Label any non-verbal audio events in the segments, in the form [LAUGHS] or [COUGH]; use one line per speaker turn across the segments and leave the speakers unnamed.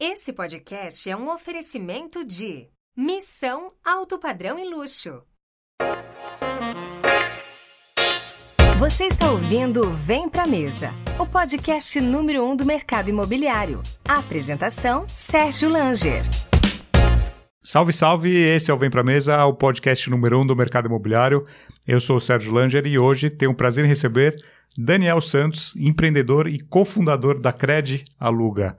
Esse podcast é um oferecimento de Missão Alto Padrão e Luxo. Você está ouvindo Vem Pra Mesa, o podcast número um do mercado imobiliário. A apresentação, Sérgio Langer.
Salve, salve! Esse é o Vem Pra Mesa, o podcast número um do mercado imobiliário. Eu sou o Sérgio Langer e hoje tenho o prazer em receber Daniel Santos, empreendedor e cofundador da Cred Aluga.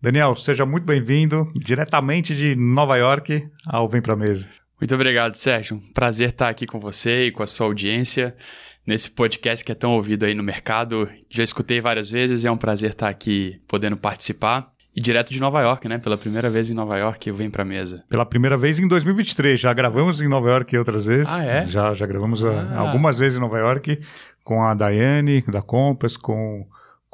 Daniel, seja muito bem-vindo diretamente de Nova York ao Vem Pra Mesa.
Muito obrigado, Sérgio. Prazer estar aqui com você e com a sua audiência nesse podcast que é tão ouvido aí no mercado. Já escutei várias vezes e é um prazer estar aqui podendo participar. E direto de Nova York, né? Pela primeira vez em Nova York, eu venho pra mesa.
Pela primeira vez em 2023. Já gravamos em Nova York outras vezes.
Ah, é?
Já, já gravamos uh,
Ah.
algumas vezes em Nova York com a Daiane, da Compass, com,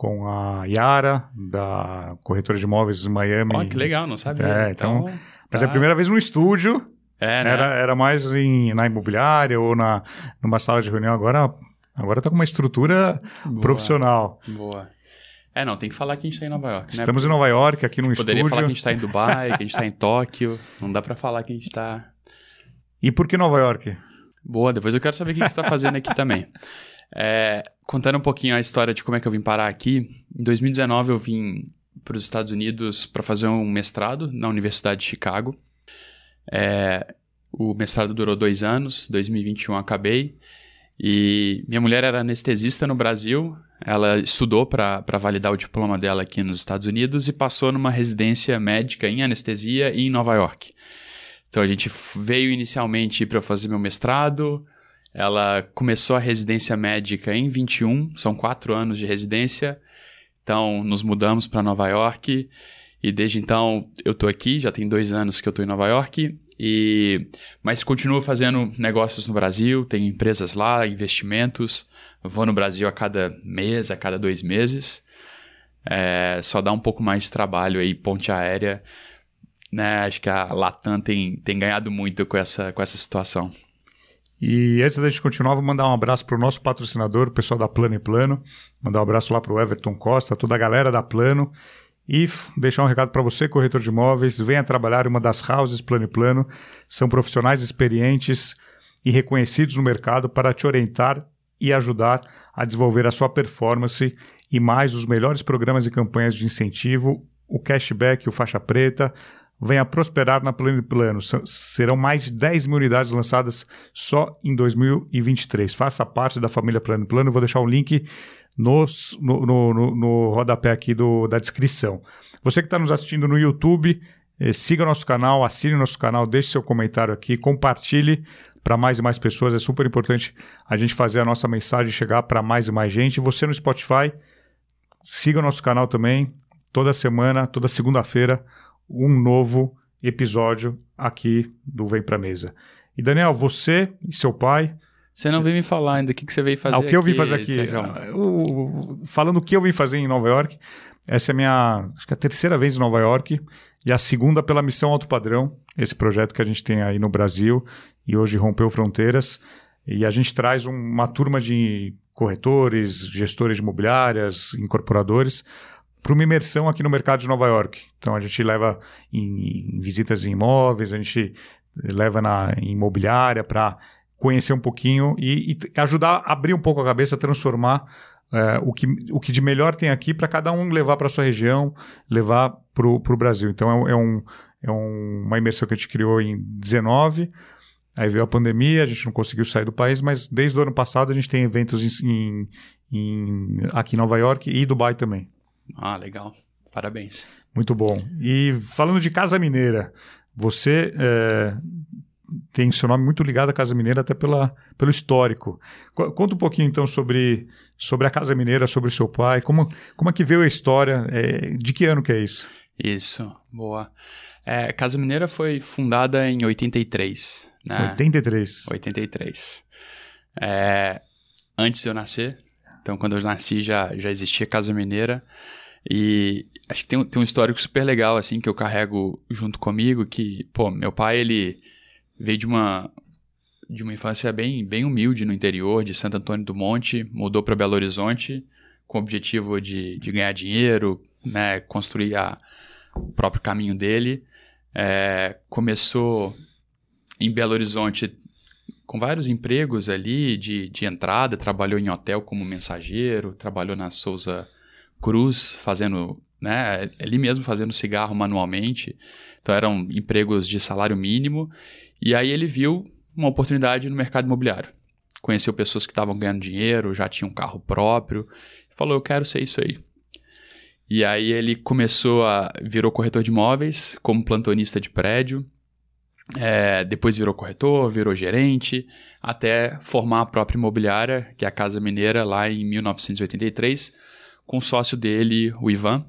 com a Yara, da corretora de imóveis em Miami.
Ó, que legal, não sabia.
É, então- Mas é
tá.
a primeira vez no estúdio.
É, né?
Era, era mais em, na imobiliária ou na, numa sala de reunião. Agora, agora tá com uma estrutura
Boa,
profissional.
Boa. É, não, tem que falar que a gente tá em Nova York, né?
Estamos em Nova York, aqui no
Poderia
estúdio.
falar que a gente tá em Dubai, que a gente tá em [LAUGHS] Tóquio. Não dá pra falar que a gente tá...
E por que Nova York?
Boa, depois eu quero saber o que você está fazendo aqui também. É, contando um pouquinho a história de como é que eu vim parar aqui. Em 2019 eu vim para os Estados Unidos para fazer um mestrado na Universidade de Chicago. É, o mestrado durou dois anos, 2021 eu acabei. E minha mulher era anestesista no Brasil. Ela estudou para validar o diploma dela aqui nos Estados Unidos e passou numa residência médica em anestesia em Nova York. Então a gente veio inicialmente para fazer meu mestrado. Ela começou a residência médica em 21, são quatro anos de residência. Então nos mudamos para Nova York e desde então eu tô aqui, já tem dois anos que eu tô em Nova York. E mas continuo fazendo negócios no Brasil, tenho empresas lá, investimentos. Vou no Brasil a cada mês, a cada dois meses. É, só dá um pouco mais de trabalho aí, ponte aérea né? Acho que a Latam tem, tem ganhado muito com essa, com essa situação.
E antes da gente continuar, vou mandar um abraço para o nosso patrocinador, o pessoal da Plano e Plano. Mandar um abraço lá para o Everton Costa, toda a galera da Plano. E deixar um recado para você, corretor de imóveis. Venha trabalhar em uma das houses Plano e Plano. São profissionais experientes e reconhecidos no mercado para te orientar e ajudar a desenvolver a sua performance e mais os melhores programas e campanhas de incentivo, o cashback, o faixa preta, venha prosperar na Plano Plano. Serão mais de 10 mil unidades lançadas só em 2023. Faça parte da família Plano Plano. Vou deixar o link nos- no, no, no, no rodapé aqui do, da descrição. Você que está nos assistindo no YouTube, eh, siga nosso canal, assine nosso canal, deixe seu comentário aqui, compartilhe para mais e mais pessoas. É super importante a gente fazer a nossa mensagem chegar para mais e mais gente. Você no Spotify, siga nosso canal também. Toda semana, toda segunda-feira, um novo episódio aqui do Vem Pra Mesa. E Daniel, você e seu pai,
Você não veio me falar ainda o que, que você veio fazer
ah, o que eu vim
aqui,
fazer aqui, ah, falando o que eu vim fazer em Nova York, essa é a minha, acho que é a terceira vez em Nova York e a segunda pela Missão Alto Padrão, esse projeto que a gente tem aí no Brasil e hoje rompeu fronteiras. E a gente traz um- uma turma de corretores, gestores de imobiliárias, incorporadores para uma imersão aqui no mercado de Nova York. Então a gente leva em, em visitas em imóveis, a gente leva na imobiliária para conhecer um pouquinho e, e ajudar a abrir um pouco a cabeça, transformar é, o, que, o que de melhor tem aqui para cada um levar para sua região, levar para o Brasil. Então é, é, um, é um- uma imersão que a gente criou em 19. Aí veio a pandemia, a gente não conseguiu sair do país, mas desde o ano passado a gente tem eventos em, em- em- aqui em Nova York e Dubai também.
Ah, legal. Parabéns.
Muito bom. E falando de Casa Mineira, você é, tem seu nome muito ligado à Casa Mineira, até pela, pelo histórico. Conta um pouquinho então sobre, sobre a Casa Mineira, sobre o seu pai, como, como é que veio a história, é, de que ano que é isso?
Isso, boa. É, Casa Mineira foi fundada em 83. Né?
83.
83. É, antes de eu nascer, então quando eu nasci já, já existia Casa Mineira. E acho que tem, tem um histórico super legal, assim, que eu carrego junto comigo, que, pô, meu pai, ele veio de uma, de uma infância bem, bem humilde no interior de Santo Antônio do Monte, mudou para Belo Horizonte com o objetivo de, de ganhar dinheiro, né, construir a, o próprio caminho dele. É, começou em Belo Horizonte com vários empregos ali de, de entrada, trabalhou em hotel como mensageiro, trabalhou na Souza Cruz fazendo, né, ali mesmo fazendo cigarro manualmente. Então eram empregos de salário mínimo. E aí ele viu uma oportunidade no mercado imobiliário. Conheceu pessoas que estavam ganhando dinheiro, já tinham um carro próprio. Falou, eu quero ser isso aí. E aí ele começou a. virou corretor de imóveis, como plantonista de prédio. É, depois virou corretor, virou gerente, até formar a própria imobiliária, que é a Casa Mineira, lá em 1983, com o sócio dele, o Ivan.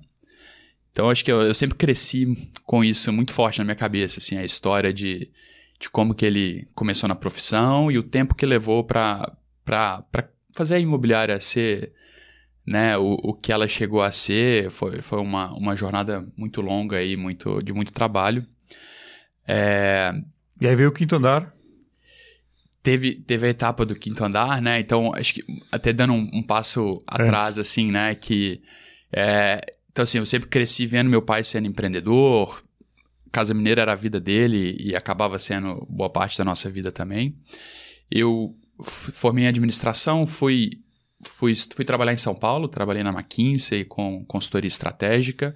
Então acho que eu, eu, sempre cresci com isso muito forte na minha cabeça, assim, a história de, de como que ele começou na profissão e o tempo que levou para fazer a imobiliária ser né, o, o que ela chegou a ser. Foi, foi uma, uma jornada muito longa aí, muito, de muito trabalho. É...
E aí veio o quinto andar.
Teve, teve a etapa do quinto andar, né? Então, acho que até dando um, um passo atrás, assim, né? Que. É... Então, assim, eu sempre cresci vendo meu pai sendo empreendedor. Casa Mineira era a vida dele e acabava sendo boa parte da nossa vida também. Eu formei em administração, fui, fui, fui trabalhar em São Paulo, trabalhei na McKinsey com consultoria estratégica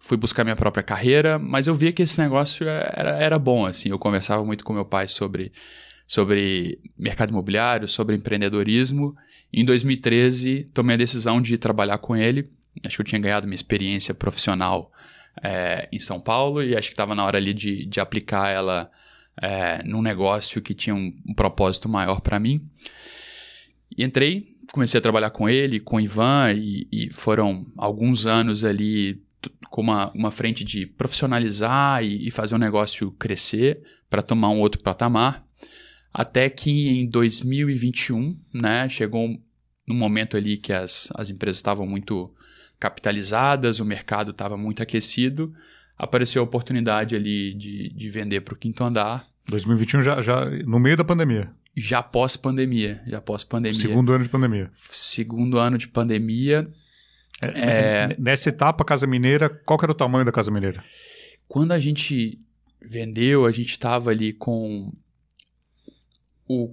fui buscar minha própria carreira, mas eu via que esse negócio era, era bom, assim, eu conversava muito com meu pai sobre, sobre mercado imobiliário, sobre empreendedorismo. Em 2013, tomei a decisão de trabalhar com ele, acho que eu tinha ganhado minha experiência profissional é, em São Paulo e acho que estava na hora ali de, de aplicar ela é, num negócio que tinha um, um propósito maior para mim. E entrei, comecei a trabalhar com ele, com o Ivan, e, e foram alguns anos ali com uma, uma frente de profissionalizar e, e fazer o negócio crescer para tomar um outro patamar. Até que em 2021, né, chegou num momento ali que as, as empresas estavam muito capitalizadas, o mercado estava muito aquecido, apareceu a oportunidade ali de, de vender para o quinto andar.
2021 já, já no meio da pandemia.
Já pós pandemia, já pós pandemia.
Segundo ano de pandemia.
Segundo ano de pandemia.
É, é... Nessa etapa, Casa Mineira, qual era o tamanho da Casa Mineira?
Quando a gente vendeu, a gente estava ali com. O,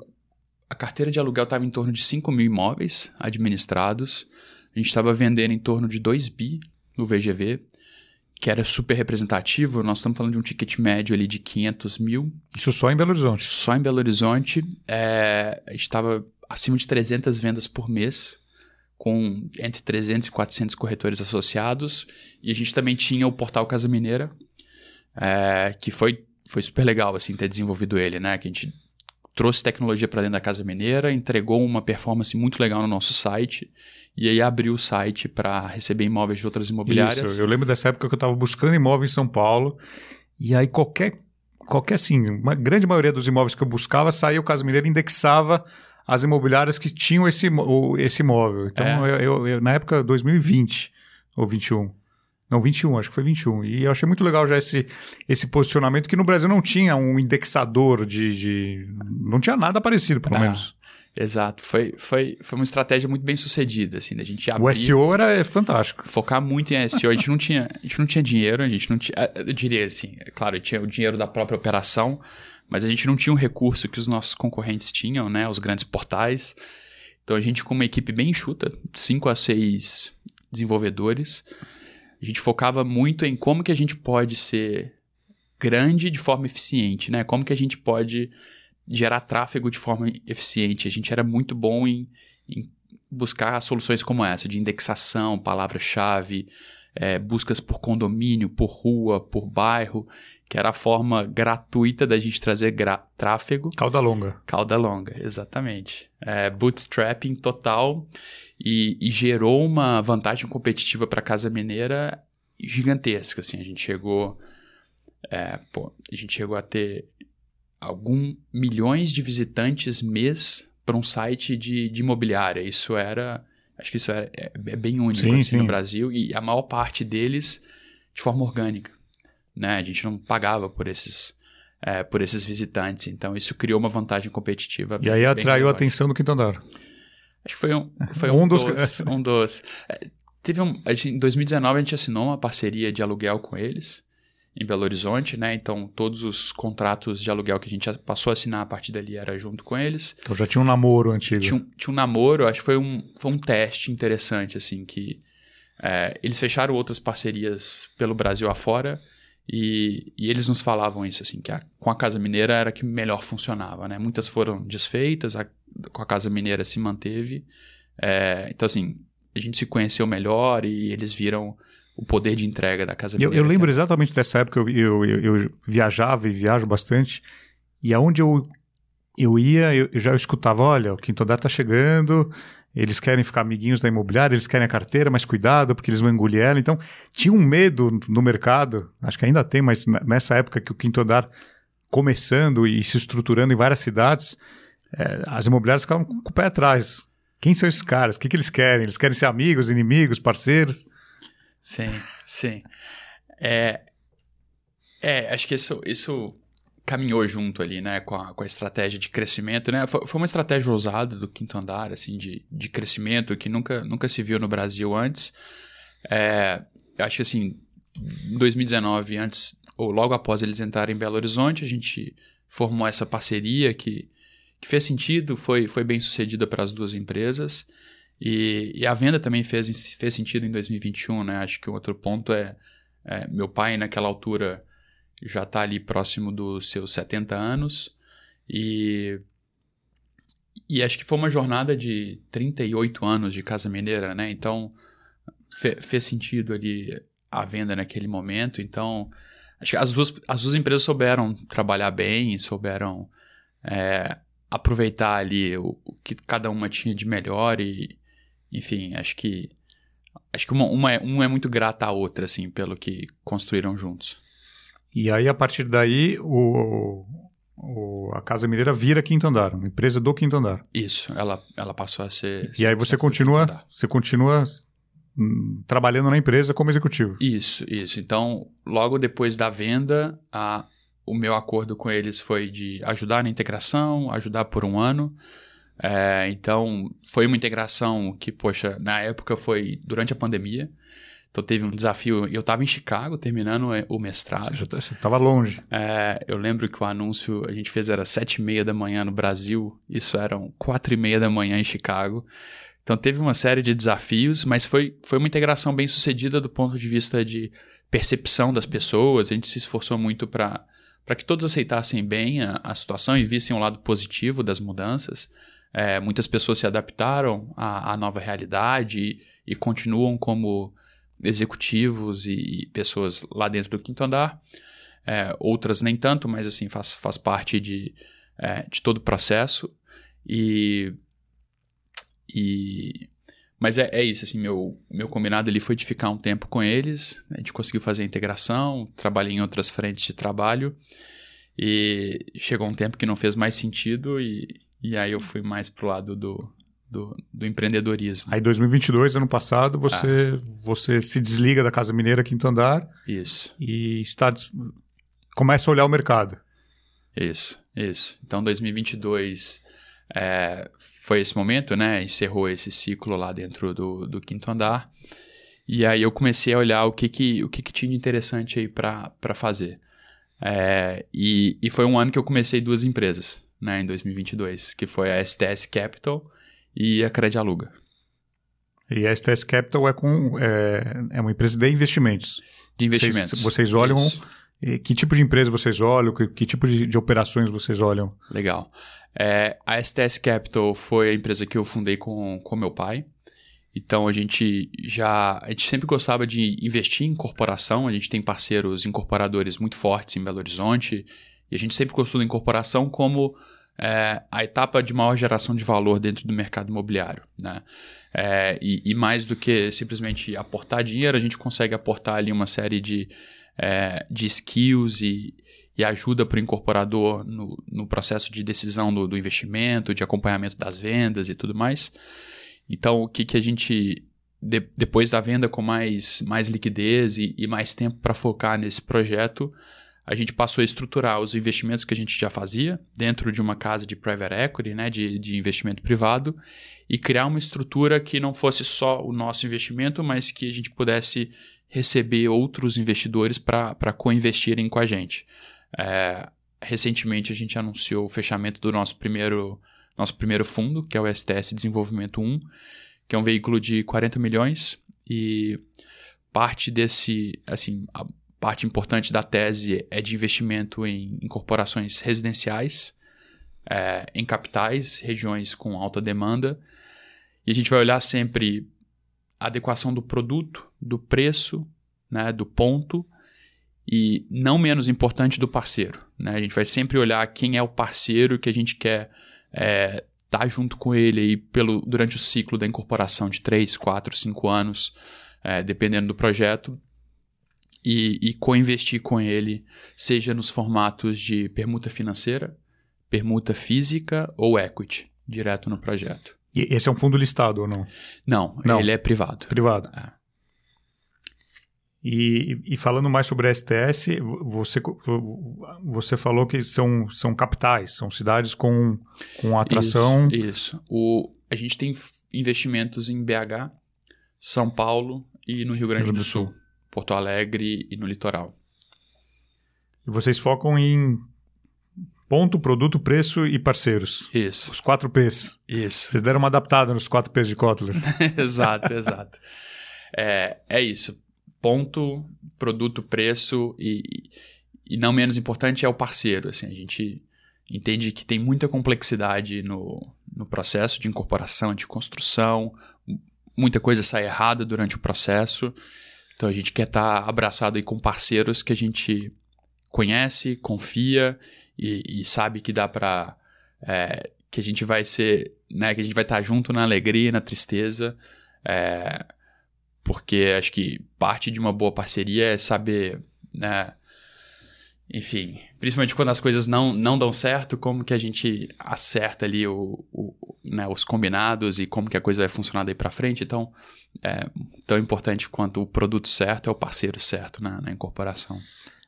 a carteira de aluguel estava em torno de 5 mil imóveis administrados. A gente estava vendendo em torno de 2 bi no VGV, que era super representativo. Nós estamos falando de um ticket médio ali de 500 mil.
Isso só em Belo Horizonte?
Só em Belo Horizonte. É, a gente estava acima de 300 vendas por mês com entre 300 e 400 corretores associados. E a gente também tinha o portal Casa Mineira, é, que foi, foi super legal assim ter desenvolvido ele, né? Que a gente trouxe tecnologia para dentro da Casa Mineira, entregou uma performance muito legal no nosso site e aí abriu o site para receber imóveis de outras imobiliárias.
Isso, eu lembro dessa época que eu estava buscando imóvel em São Paulo e aí qualquer qualquer assim, uma grande maioria dos imóveis que eu buscava saía o Casa Mineira indexava as imobiliárias que tinham esse, esse imóvel. Então, é. eu, eu, eu, na época 2020 ou 21. Não, 21, acho que foi 21. E eu achei muito legal já esse, esse posicionamento, que no Brasil não tinha um indexador de. de não tinha nada parecido, pelo ah, menos.
Exato. Foi, foi, foi uma estratégia muito bem sucedida, assim, da gente abrir.
O SEO era fantástico.
Focar muito em SEO. A gente não tinha, a gente não tinha dinheiro, a gente não tinha. Eu diria assim, é claro, tinha o dinheiro da própria operação, mas a gente não tinha um recurso que os nossos concorrentes tinham, né? Os grandes portais. Então a gente, com uma equipe bem enxuta, 5 a 6 desenvolvedores, a gente focava muito em como que a gente pode ser grande de forma eficiente, né? Como que a gente pode gerar tráfego de forma eficiente. A gente era muito bom em, em buscar soluções como essa, de indexação, palavra-chave, é, buscas por condomínio, por rua, por bairro, que era a forma gratuita da gente trazer tráfego.
Cauda longa.
Cauda longa, exatamente. É, bootstrapping total e, e, gerou uma vantagem competitiva para a Casa Mineira gigantesca. Assim, a gente chegou, é, pô, a gente chegou a ter alguns milhões de visitantes mês para um site de, de imobiliária. Isso era Acho que isso é, é, é bem único sim, assim, sim. no Brasil e a maior parte deles de forma orgânica. Né? A gente não pagava por esses, é, por esses visitantes, então isso criou uma vantagem competitiva.
E bem, aí atraiu a atenção do quinto andar.
Acho que foi um, foi um, um dos. dos um dos é, teve um, gente, em 2019 a gente assinou uma parceria de aluguel com eles em Belo Horizonte, né? Então todos os contratos de aluguel que a gente passou a assinar a partir dali era junto com eles.
Então já tinha um namoro antigo.
Tinha, tinha um namoro, acho que foi um, foi um teste interessante, assim, que é, eles fecharam outras parcerias pelo Brasil afora e, e eles nos falavam isso, assim, que a, com a Casa Mineira era que melhor funcionava, né? Muitas foram desfeitas, a, com a Casa Mineira se manteve. É, então, assim, a gente se conheceu melhor e eles viram o poder de entrega da Casa
Mineira. Eu, eu lembro exatamente dessa época, eu, eu, eu, viajava e viajo bastante, e aonde eu, eu ia, eu, já escutava, olha, o Quinto Andar tá chegando, eles querem ficar amiguinhos da imobiliária, eles querem a carteira, mas cuidado, porque eles vão engolir ela. Então, tinha um medo no mercado, acho que ainda tem, mas nessa época que o Quinto Andar começando e se estruturando em várias cidades, é, as imobiliárias ficavam com o pé atrás. Quem são esses caras? O que, que eles querem? Eles querem ser amigos, inimigos, parceiros?
Sim, sim. É, é acho que isso, isso caminhou junto ali, né, com a, com a estratégia de crescimento, né? Foi, foi uma estratégia ousada do quinto andar, assim, de, de crescimento que nunca, nunca se viu no Brasil antes. É, acho que, assim, em 2019, antes, ou logo após eles entrarem em Belo Horizonte, a gente formou essa parceria que, que fez sentido, foi, foi bem sucedida para as duas empresas. E, e, a venda também fez, fez sentido em 2021, né? Acho que o outro ponto é, é meu pai naquela altura já está ali próximo dos seus 70 anos e e acho que foi uma jornada de 38 anos de Casa Mineira, né? Então fe, fez sentido ali a venda naquele momento. Então acho que as duas, as duas empresas souberam trabalhar bem, souberam é, aproveitar ali o, o, que cada uma tinha de melhor e, enfim, acho que acho que uma, uma, é, uma é muito grata à outra, assim, pelo que construíram juntos.
E aí, a partir daí, o, o, a Casa Mineira vira Quinto Andar, uma empresa do Quinto Andar.
Isso, ela, ela passou a ser...
E aí você continua, você continua hum, trabalhando na empresa como executivo.
Isso, isso. Então, logo depois da venda, a, o meu acordo com eles foi de ajudar na integração, ajudar por um ano, é, então, foi uma integração que, poxa, na época foi durante a pandemia. Então, teve um desafio. Eu estava em Chicago terminando o mestrado.
Você estava longe.
É, eu lembro que o anúncio a gente fez era sete e meia da manhã no Brasil. Isso eram quatro e meia da manhã em Chicago. Então, teve uma série de desafios, mas foi, foi uma integração bem sucedida do ponto de vista de percepção das pessoas. A gente se esforçou muito para que todos aceitassem bem a, a situação e vissem o lado positivo das mudanças. É, muitas pessoas se adaptaram à, à nova realidade e, e, continuam como executivos e, pessoas lá dentro do quinto andar. É, outras nem tanto, mas assim faz, faz parte de, é, de todo o processo. E, e mas é, é, isso, assim, meu, meu combinado ali foi de ficar um tempo com eles, a gente conseguiu fazer a integração, trabalhei em outras frentes de trabalho, e chegou um tempo que não fez mais sentido e, e aí eu fui mais pro lado do, do, do empreendedorismo.
Aí 2022, ano passado, você, ah. você se desliga da Casa Mineira Quinto Andar.
Isso.
E está começa a olhar o mercado.
Isso, isso. Então 2022 é, foi esse momento, né? Encerrou esse ciclo lá dentro do, do Quinto Andar. E aí eu comecei a olhar o que que, o que, que tinha de interessante aí para fazer. É, e, e foi um ano que eu comecei duas empresas né, em 2022, que foi a STS Capital e a Credialuga.
E a STS Capital é, com, é, é uma empresa de investimentos.
De investimentos.
Vocês, vocês olham. Isso. Que tipo de empresa vocês olham? Que, que tipo de, de, operações vocês olham?
Legal. É, a STS Capital foi a empresa que eu fundei com, com meu pai. Então a gente já. A gente sempre gostava de investir em incorporação. A gente tem parceiros incorporadores muito fortes em Belo Horizonte. E a gente sempre gostou da incorporação como é, a etapa de maior geração de valor dentro do mercado imobiliário. Né? É, e, e, mais do que simplesmente aportar dinheiro, a gente consegue aportar ali uma série de, é, de skills e, e ajuda para o incorporador no, no, processo de decisão do, do, investimento, de acompanhamento das vendas e tudo mais. Então, o que, que a gente, de, depois da venda com mais, mais liquidez e, e mais tempo para focar nesse projeto, a gente passou a estruturar os investimentos que a gente já fazia dentro de uma casa de private equity, né, de, de investimento privado, e criar uma estrutura que não fosse só o nosso investimento, mas que a gente pudesse receber outros investidores para co-investirem com a gente. É, recentemente a gente anunciou o fechamento do nosso primeiro, nosso primeiro fundo, que é o STS Desenvolvimento 1, que é um veículo de 40 milhões e parte desse, assim, a parte importante da tese é de investimento em incorporações residenciais, é, em capitais, regiões com alta demanda, e a gente vai olhar sempre a adequação do produto, do preço, né, do ponto e não menos importante do parceiro. Né? A gente vai sempre olhar quem é o parceiro que a gente quer estar é, tá junto com ele aí pelo, durante o ciclo da incorporação de 3, 4, 5 anos, é, dependendo do projeto, e, e co-investir com ele, seja nos formatos de permuta financeira, permuta física ou equity, direto no projeto.
E esse é um fundo listado ou não?
Não, não. ele é privado.
Privado. É. E, e, falando mais sobre a STS, você, você falou que são, são capitais, são cidades com, com atração.
Isso. isso. O, a gente tem investimentos em BH, São Paulo e no Rio Grande Rio do, do Sul, Sul, Porto Alegre e no litoral.
E vocês focam em ponto, produto, preço e parceiros.
Isso.
Os quatro P's.
Isso.
Vocês deram uma adaptada nos quatro P's de Kotler. [LAUGHS]
exato, exato. É, é isso ponto, produto, preço e, e não menos importante é o parceiro. Assim, a gente entende que tem muita complexidade no, no processo de incorporação, de construção, muita coisa sai errada durante o processo. Então a gente quer estar tá abraçado aí com parceiros que a gente conhece, confia e, e sabe que dá para é, que a gente vai ser, né, que a gente vai estar tá junto na alegria, na tristeza. É, porque acho que parte de uma boa parceria é saber, né? Enfim, principalmente quando as coisas não, não dão certo, como que a gente acerta ali o, o né, os combinados e como que a coisa vai funcionar daí para frente. Então, é tão importante quanto o produto certo é o parceiro certo na, na incorporação.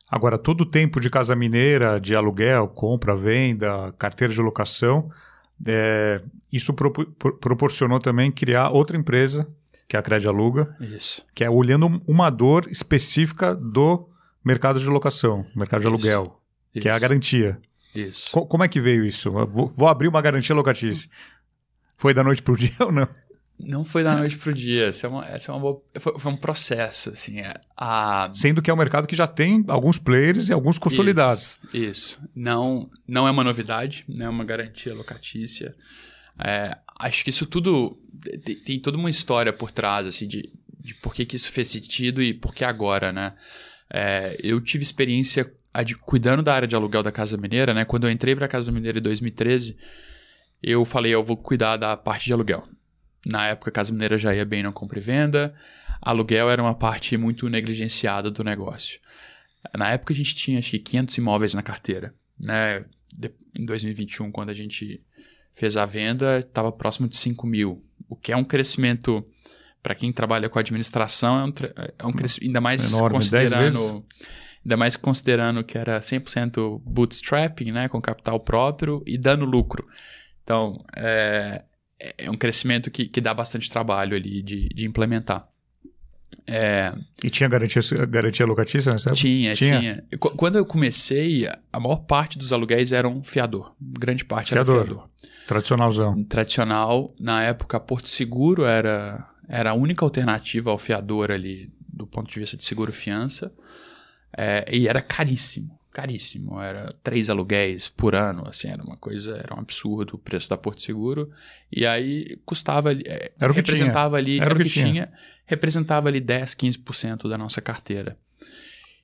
Agora, todo o tempo de casa mineira, de aluguel, compra, venda, carteira de locação, é, isso pro, pro, proporcionou também criar outra empresa que é a Cred Aluga,
Isso.
que é olhando uma dor específica do mercado de locação, mercado de isso. aluguel, isso. que é a garantia.
Isso.
Co como é que veio isso? Vou, vou, abrir uma garantia locatícia. Foi da noite para o dia [LAUGHS] ou não?
Não foi da noite para o dia. Essa é uma, essa é uma boa, foi, foi, um processo, assim. É, a...
Sendo que é um mercado que já tem alguns players e alguns consolidados.
Isso. isso. Não, não é uma novidade, não é uma garantia locatícia. É, acho que isso tudo tem, tem, toda uma história por trás, assim, de, de por que, que isso fez sentido e por que agora, né? É, eu tive experiência cuidando da área de aluguel da Casa Mineira, né? Quando eu entrei para a Casa Mineira em 2013, eu falei, eu vou cuidar da parte de aluguel. Na época, a Casa Mineira já ia bem na compra e venda, aluguel era uma parte muito negligenciada do negócio. Na época, a gente tinha, acho que, 500 imóveis na carteira, né? Em 2021, quando a gente fez a venda, estava próximo de 5 mil, o que é um crescimento, para quem trabalha com administração, é um, é um crescimento, ainda mais
Enorme,
considerando... Ainda mais considerando que era 100% bootstrapping, né, com capital próprio e dando lucro. Então, é, é um crescimento que, que dá bastante trabalho ali de, de implementar.
É... E tinha garantia, garantia locatícia nessa
época? Tinha, tinha, tinha. Quando eu comecei, a maior parte dos aluguéis eram fiador. Grande parte fiador. era fiador.
Tradicionalzão.
Tradicional. Na época, Porto Seguro era, era a única alternativa ao fiador ali, do ponto de vista de seguro-fiança. É, e era caríssimo. caríssimo, era três aluguéis por ano, assim, era uma coisa, era um absurdo o preço da Porto Seguro, e aí custava, é,
Era o que
representava ali,
Era
era,
o que
que
tinha.
tinha, representava ali 10, 15% da nossa carteira.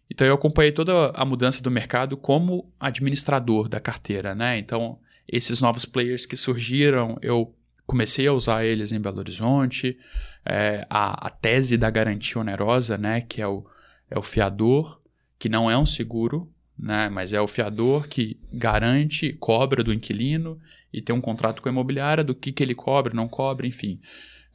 Então eu acompanhei toda a mudança do mercado como administrador da carteira, né? Então, esses novos players que surgiram, eu comecei a usar eles em Belo Horizonte, é, a, a tese da garantia onerosa, né? Que é o, é o fiador, que não é um seguro, né? Mas é o fiador que garante, cobra do inquilino e tem um contrato com a imobiliária do que, que ele cobra, não cobra, enfim.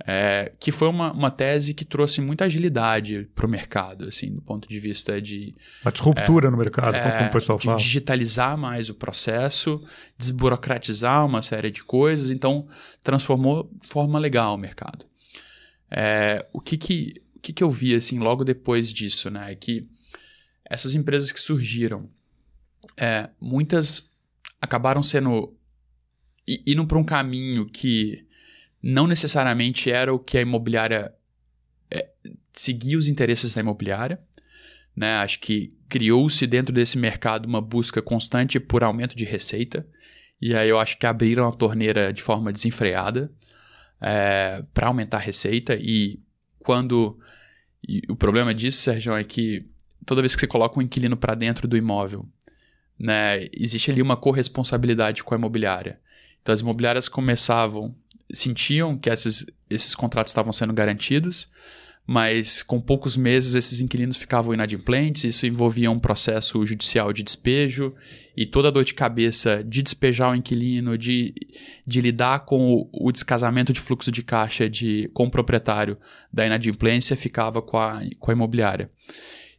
É, que foi uma, uma tese que trouxe muita agilidade para o mercado, assim, do ponto de vista de,
Uma disruptura no mercado,
é,
como o pessoal
de
fala.
digitalizar mais o processo, desburocratizar uma série de coisas, então transformou de forma legal o mercado. É, o que que, o que que eu vi assim logo depois disso, né, é que essas empresas que surgiram, é, muitas acabaram sendo indo para um caminho que não necessariamente era o que a imobiliária é, seguia os interesses da imobiliária. Né? Acho que criou-se dentro desse mercado uma busca constante por aumento de receita. E aí eu acho que abriram a torneira de forma desenfreada para aumentar a receita. E quando. e o problema disso, Sérgio, é que toda vez que você coloca um inquilino para dentro do imóvel, né, existe ali uma corresponsabilidade com a imobiliária. Então as imobiliárias começavam, sentiam que esses, esses contratos estavam sendo garantidos, mas com poucos meses esses inquilinos ficavam inadimplentes, isso envolvia um processo judicial de despejo e toda a dor de cabeça de despejar o inquilino, de, de lidar com o, o descasamento de fluxo de caixa de, com o proprietário da inadimplência ficava com a, com a imobiliária.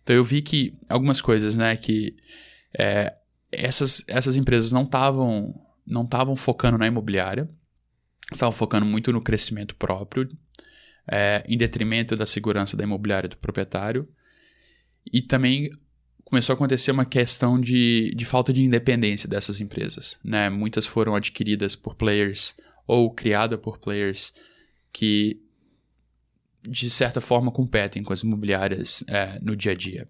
Então eu vi que algumas coisas, né, que é, essas, essas empresas não estavam não estavam focando na imobiliária, estavam focando muito no crescimento próprio, é, em detrimento da segurança da imobiliária do proprietário. E também começou a acontecer uma questão de, de falta de independência dessas empresas. Né? Muitas foram adquiridas por players ou criadas por players que, de certa forma, competem com as imobiliárias é, no dia a dia.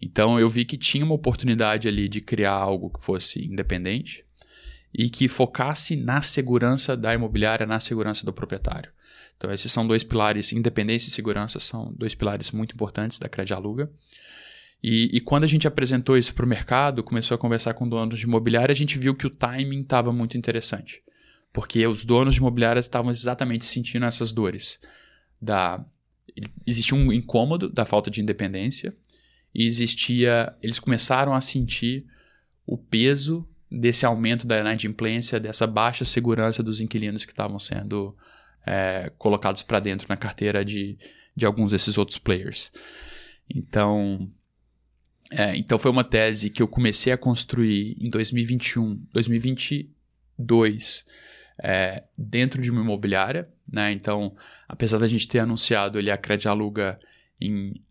Então eu vi que tinha uma oportunidade ali de criar algo que fosse independente e que focasse na segurança da imobiliária, na segurança do proprietário. Então, esses são dois pilares, independência e segurança, são dois pilares muito importantes da Credialuga. E, e quando a gente apresentou isso para o mercado, começou a conversar com donos de imobiliária, a gente viu que o timing estava muito interessante. Porque os donos de imobiliárias estavam exatamente sentindo essas dores. Da, existia um incômodo da falta de independência e existia... Eles começaram a sentir o peso desse aumento da inadimplência, dessa baixa segurança dos inquilinos que estavam sendo é, colocados para dentro na carteira de, de alguns desses outros players. Então, é, então foi uma tese que eu comecei a construir em 2021, 2022, é, dentro de uma imobiliária. Né? Então, apesar da gente ter anunciado ele a Credialuga em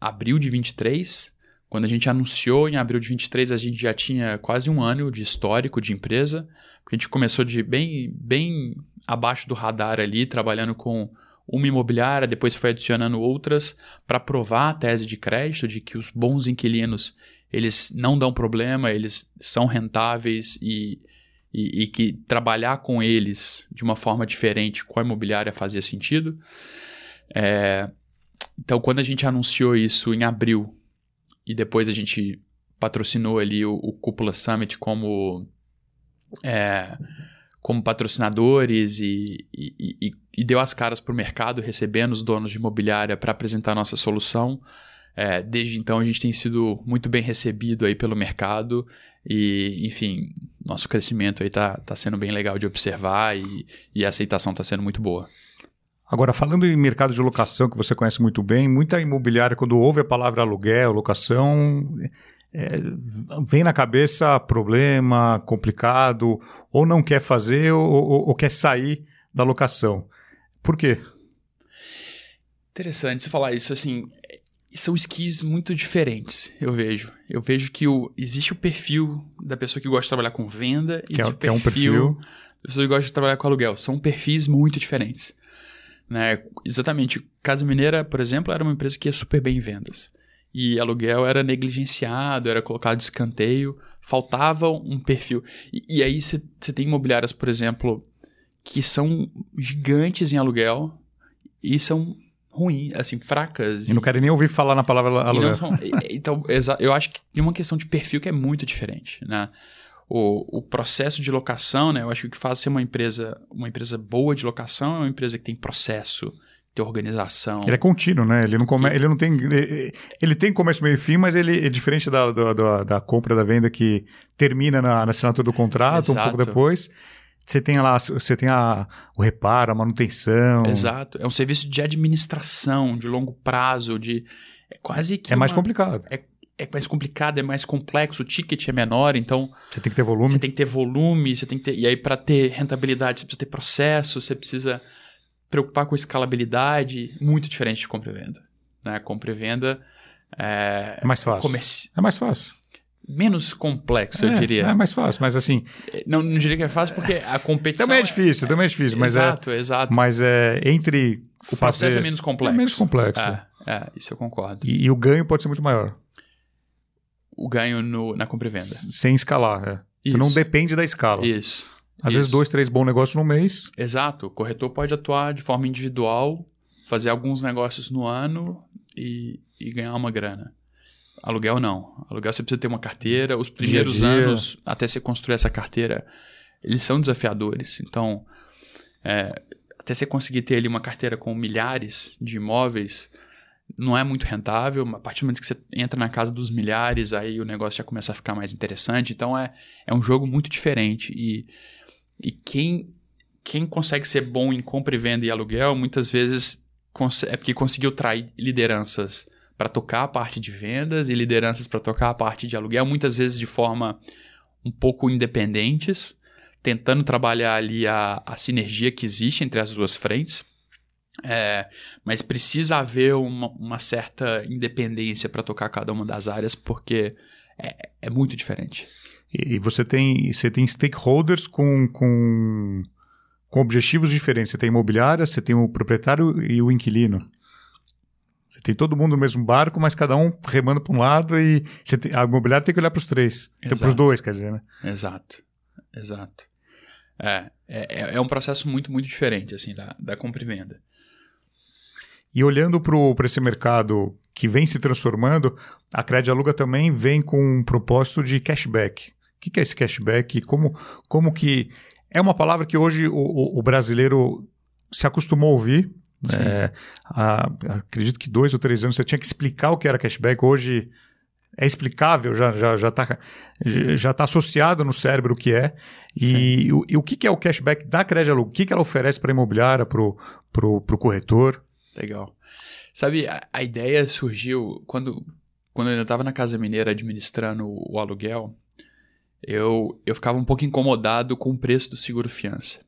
abril de 23, quando a gente anunciou em abril de 23, a gente já tinha quase um ano de histórico de empresa, porque a gente começou de bem, bem abaixo do radar ali, trabalhando com uma imobiliária, depois foi adicionando outras para provar a tese de crédito de que os bons inquilinos eles não dão problema, eles são rentáveis e, e, e que trabalhar com eles de uma forma diferente com a imobiliária fazia sentido. É, então, quando a gente anunciou isso em abril e depois a gente patrocinou ali o, o Cúpula Summit como, é, como patrocinadores e, e, e, e deu as caras para o mercado, recebendo os donos de imobiliária para apresentar a nossa solução. É, desde então a gente tem sido muito bem recebido aí pelo mercado e, enfim, nosso crescimento aí tá, tá sendo bem legal de observar e, e a aceitação está sendo muito boa.
Agora, falando em mercado de locação, que você conhece muito bem, muita imobiliária, quando ouve a palavra aluguel, locação, é, vem na cabeça problema, complicado, ou não quer fazer ou, ou, ou quer sair da locação. Por quê?
Interessante você falar isso, assim, são skis muito diferentes, eu vejo. Eu vejo que o, existe o perfil da pessoa que gosta de trabalhar com venda,
Que é,
existe o
que é um perfil.
da pessoa que gosta de trabalhar com aluguel. São perfis muito diferentes. Né? Exatamente. Casa Mineira, por exemplo, era uma empresa que ia super bem em vendas. e aluguel era negligenciado, era colocado de escanteio, faltava um perfil. E, e aí você tem imobiliárias, por exemplo, que são gigantes em aluguel e são ruins, assim, fracas.
E, e não querem nem ouvir falar na palavra aluguel.
São, então, eu acho que tem uma questão de perfil que é muito diferente, né? O, o processo de locação, né? Eu acho que o que faz ser uma empresa, uma empresa boa de locação é uma empresa que tem processo, tem organização.
Ele é contínuo, né? Ele não, come, ele não tem. Ele, ele, tem começo, meio e fim, mas ele é diferente da, da, da, compra, da venda que termina na, na assinatura do contrato, Exato. um pouco depois. Você tem lá, você tem a, o reparo, a manutenção.
Exato. É um serviço de administração, de longo prazo, de. É quase que.
É uma, mais complicado.
É, é mais complicado, é mais complexo, o ticket é menor, então.
Você tem que ter volume.
Você tem que ter volume, você tem que ter. E aí, para ter rentabilidade, você precisa ter processo, você precisa preocupar com escalabilidade, muito diferente de compra e venda. Né? Compra e venda é,
é mais fácil. Comerci... É mais fácil.
Menos complexo,
é,
eu diria.
É mais fácil, mas assim.
Não, não diria que é fácil porque a competição.
também é difícil, é, também é difícil, mas
exato,
é.
Exato, exato.
Mas é entre.
O fazer... processo é menos complexo.
É menos complexo.
É, é isso eu concordo.
E, e, o ganho pode ser muito maior.
O ganho no, na compra e venda.
Sem escalar, é. Isso. Você não depende da escala.
Isso.
Às Isso. vezes, dois, três bons negócios no mês.
Exato. O corretor pode atuar de forma individual, fazer alguns negócios no ano e, e ganhar uma grana. Aluguel não. Aluguel você precisa ter uma carteira. Os primeiros dia dia. anos, até você construir essa carteira, eles são desafiadores. Então, é, até você conseguir ter ali uma carteira com milhares de imóveis, não é muito rentável. A partir do momento que você entra na casa dos milhares, aí o negócio já começa a ficar mais interessante. Então, é, é um jogo muito diferente. E e quem, quem consegue ser bom em compra e venda e aluguel, muitas vezes é porque conseguiu trair lideranças para tocar a parte de vendas e lideranças para tocar a parte de aluguel, muitas vezes de forma um pouco independentes, tentando trabalhar ali a, a sinergia que existe entre as duas frentes. É, mas precisa haver uma, uma certa independência para tocar cada uma das áreas, porque é, é muito diferente.
E você tem, você tem stakeholders com, com, com objetivos diferentes. Você tem imobiliária, você tem o proprietário e o inquilino. Você tem todo mundo no mesmo barco, mas cada um remando para um lado e tem, a imobiliária tem que olhar para os três. Então, para os dois, quer dizer, né?
Exato, exato. É, é, é um processo muito, muito diferente, assim, da, da compra e venda.
E olhando para esse mercado que vem se transformando, a Cred Aluga também vem com um propósito de cashback que, que é esse cashback? Como, como que. É uma palavra que hoje o, o brasileiro se acostumou a ouvir. É, a, acredito que dois ou três anos você tinha que explicar o que era cashback. Hoje é explicável, já está já, já tá, já tá associado no cérebro o que é. E, o, e o que, que é o cashback da Crédito O que, que ela oferece para a imobiliária, para o corretor?
Legal. Sabe, a, a ideia surgiu quando, quando eu ainda estava na Casa Mineira administrando o, o aluguel eu, eu ficava um pouco incomodado com o preço do seguro fiança.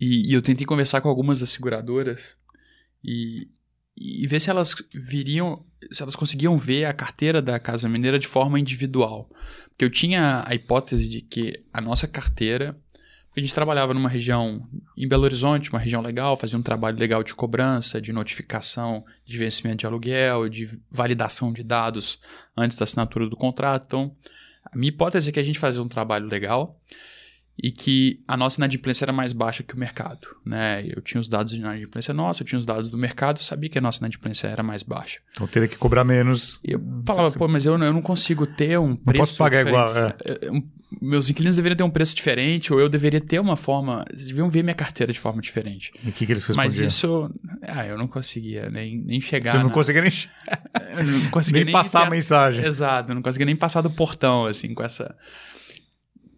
E, e eu tentei conversar com algumas das seguradoras e, e ver se elas viriam, se elas conseguiam ver a carteira da Casa Mineira de forma individual. Porque eu tinha a hipótese de que a nossa carteira, a gente trabalhava numa região em Belo Horizonte, uma região legal, fazia um trabalho legal de cobrança, de notificação de vencimento de aluguel, de validação de dados antes da assinatura do contrato. Então, a minha hipótese é que a gente fazia um trabalho legal e que a nossa inadimplência era mais baixa que o mercado. Né? Eu tinha os dados de inadimplência nossa, eu tinha os dados do mercado, eu sabia que a nossa inadimplência era mais baixa.
Então teria que cobrar menos.
E eu falava, pô, mas eu, eu não consigo ter um preço.
Não posso pagar
diferente.
igual.
É. Meus inquilinos deveriam ter um preço diferente, ou eu deveria ter uma forma. Eles deviam ver minha carteira de forma diferente.
E o que, que eles respondiam?
Mas isso. Ah, eu não conseguia nem, nem chegar.
Você não
na...
conseguia nem. [LAUGHS]
eu não conseguia nem,
nem passar a mensagem.
Exato, eu não conseguia nem passar do portão, assim, com essa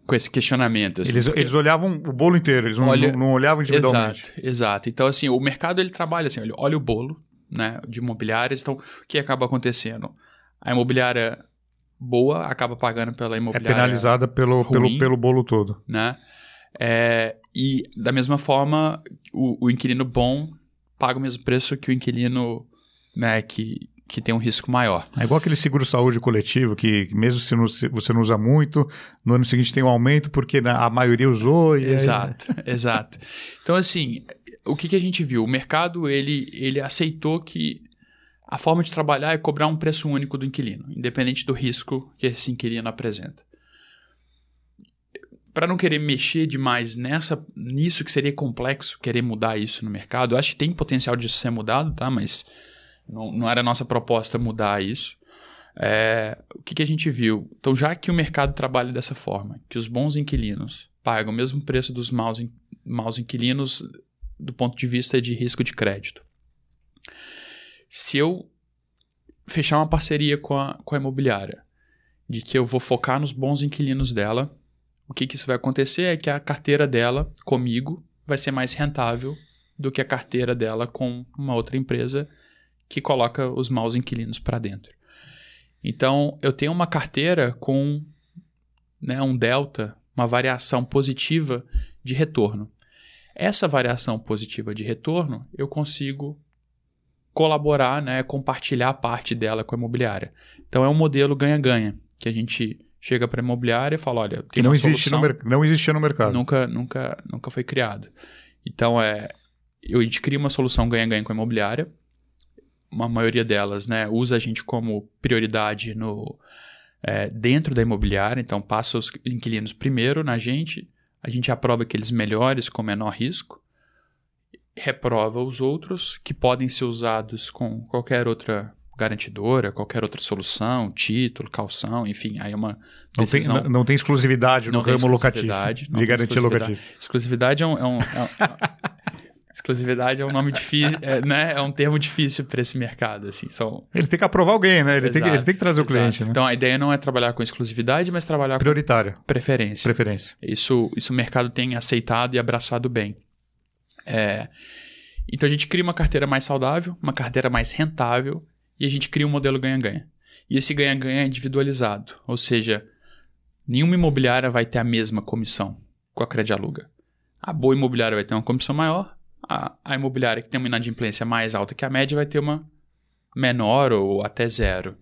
com esse questionamento. Assim,
eles,
porque...
eles olhavam o bolo inteiro, eles não, olha... não, não olhavam individualmente.
Exato, exato. Então, assim, o mercado ele trabalha assim, olha, olha o bolo né, de imobiliárias. Então, o que acaba acontecendo? A imobiliária boa acaba pagando pela imobiliária.
É penalizada pelo, ruim, pelo, pelo bolo todo.
Né? É, e, da mesma forma, o, o inquilino bom paga o mesmo preço que o inquilino né, que, que tem um risco maior.
É igual aquele seguro-saúde coletivo, que mesmo se você não usa muito, no ano seguinte tem um aumento porque a maioria usou. E
exato, aí... [LAUGHS] exato. Então, assim, o que, que a gente viu? O mercado, ele, ele aceitou que a forma de trabalhar é cobrar um preço único do inquilino, independente do risco que esse inquilino apresenta. Para não querer mexer demais nessa, nisso que seria complexo, querer mudar isso no mercado, eu acho que tem potencial de ser mudado, tá? Mas não, não era nossa proposta mudar isso. É, o que, que a gente viu? Então, já que o mercado trabalha dessa forma, que os bons inquilinos pagam o mesmo preço dos maus, maus inquilinos do ponto de vista de risco de crédito, se eu fechar uma parceria com a, com a imobiliária, de que eu vou focar nos bons inquilinos dela, o que, que isso vai acontecer é que a carteira dela comigo vai ser mais rentável do que a carteira dela com uma outra empresa que coloca os maus inquilinos para dentro. Então, eu tenho uma carteira com né, um delta, uma variação positiva de retorno. Essa variação positiva de retorno eu consigo colaborar, né, compartilhar parte dela com a imobiliária. Então é um modelo ganha-ganha, que a gente chega para a imobiliária e fala, olha,
que não existe no não existia no mercado.
Nunca, nunca, nunca foi criado. Então é, a gente cria uma solução ganha-ganha com a imobiliária. Uma maioria delas, né, usa a gente como prioridade no é, dentro da imobiliária. Então passa os inquilinos primeiro na gente. A gente aprova aqueles melhores com menor risco reprova os outros que podem ser usados com qualquer outra garantidora, qualquer outra solução, título, calção, enfim, aí é uma
decisão... Não tem, não, não tem exclusividade no ramo locatício, de garantia locatícia.
Exclusividade é um... É um, é um [LAUGHS] exclusividade é um nome difícil, é, né? É um termo difícil para esse mercado, assim. São...
Ele tem que aprovar alguém, né? Ele, exato, tem, que, ele tem que trazer exato. o cliente, né?
Então a ideia não é trabalhar com exclusividade, mas trabalhar
Prioritária.
com preferência.
Preferência.
Isso, isso o mercado tem aceitado e abraçado bem. É, então a gente cria uma carteira mais saudável, uma carteira mais rentável e a gente cria um modelo ganha-ganha. E esse ganha-ganha é individualizado, ou seja, nenhuma imobiliária vai ter a mesma comissão com a Crédito Aluga. A boa imobiliária vai ter uma comissão maior, a, a imobiliária que tem uma inadimplência mais alta que a média vai ter uma menor ou até zero.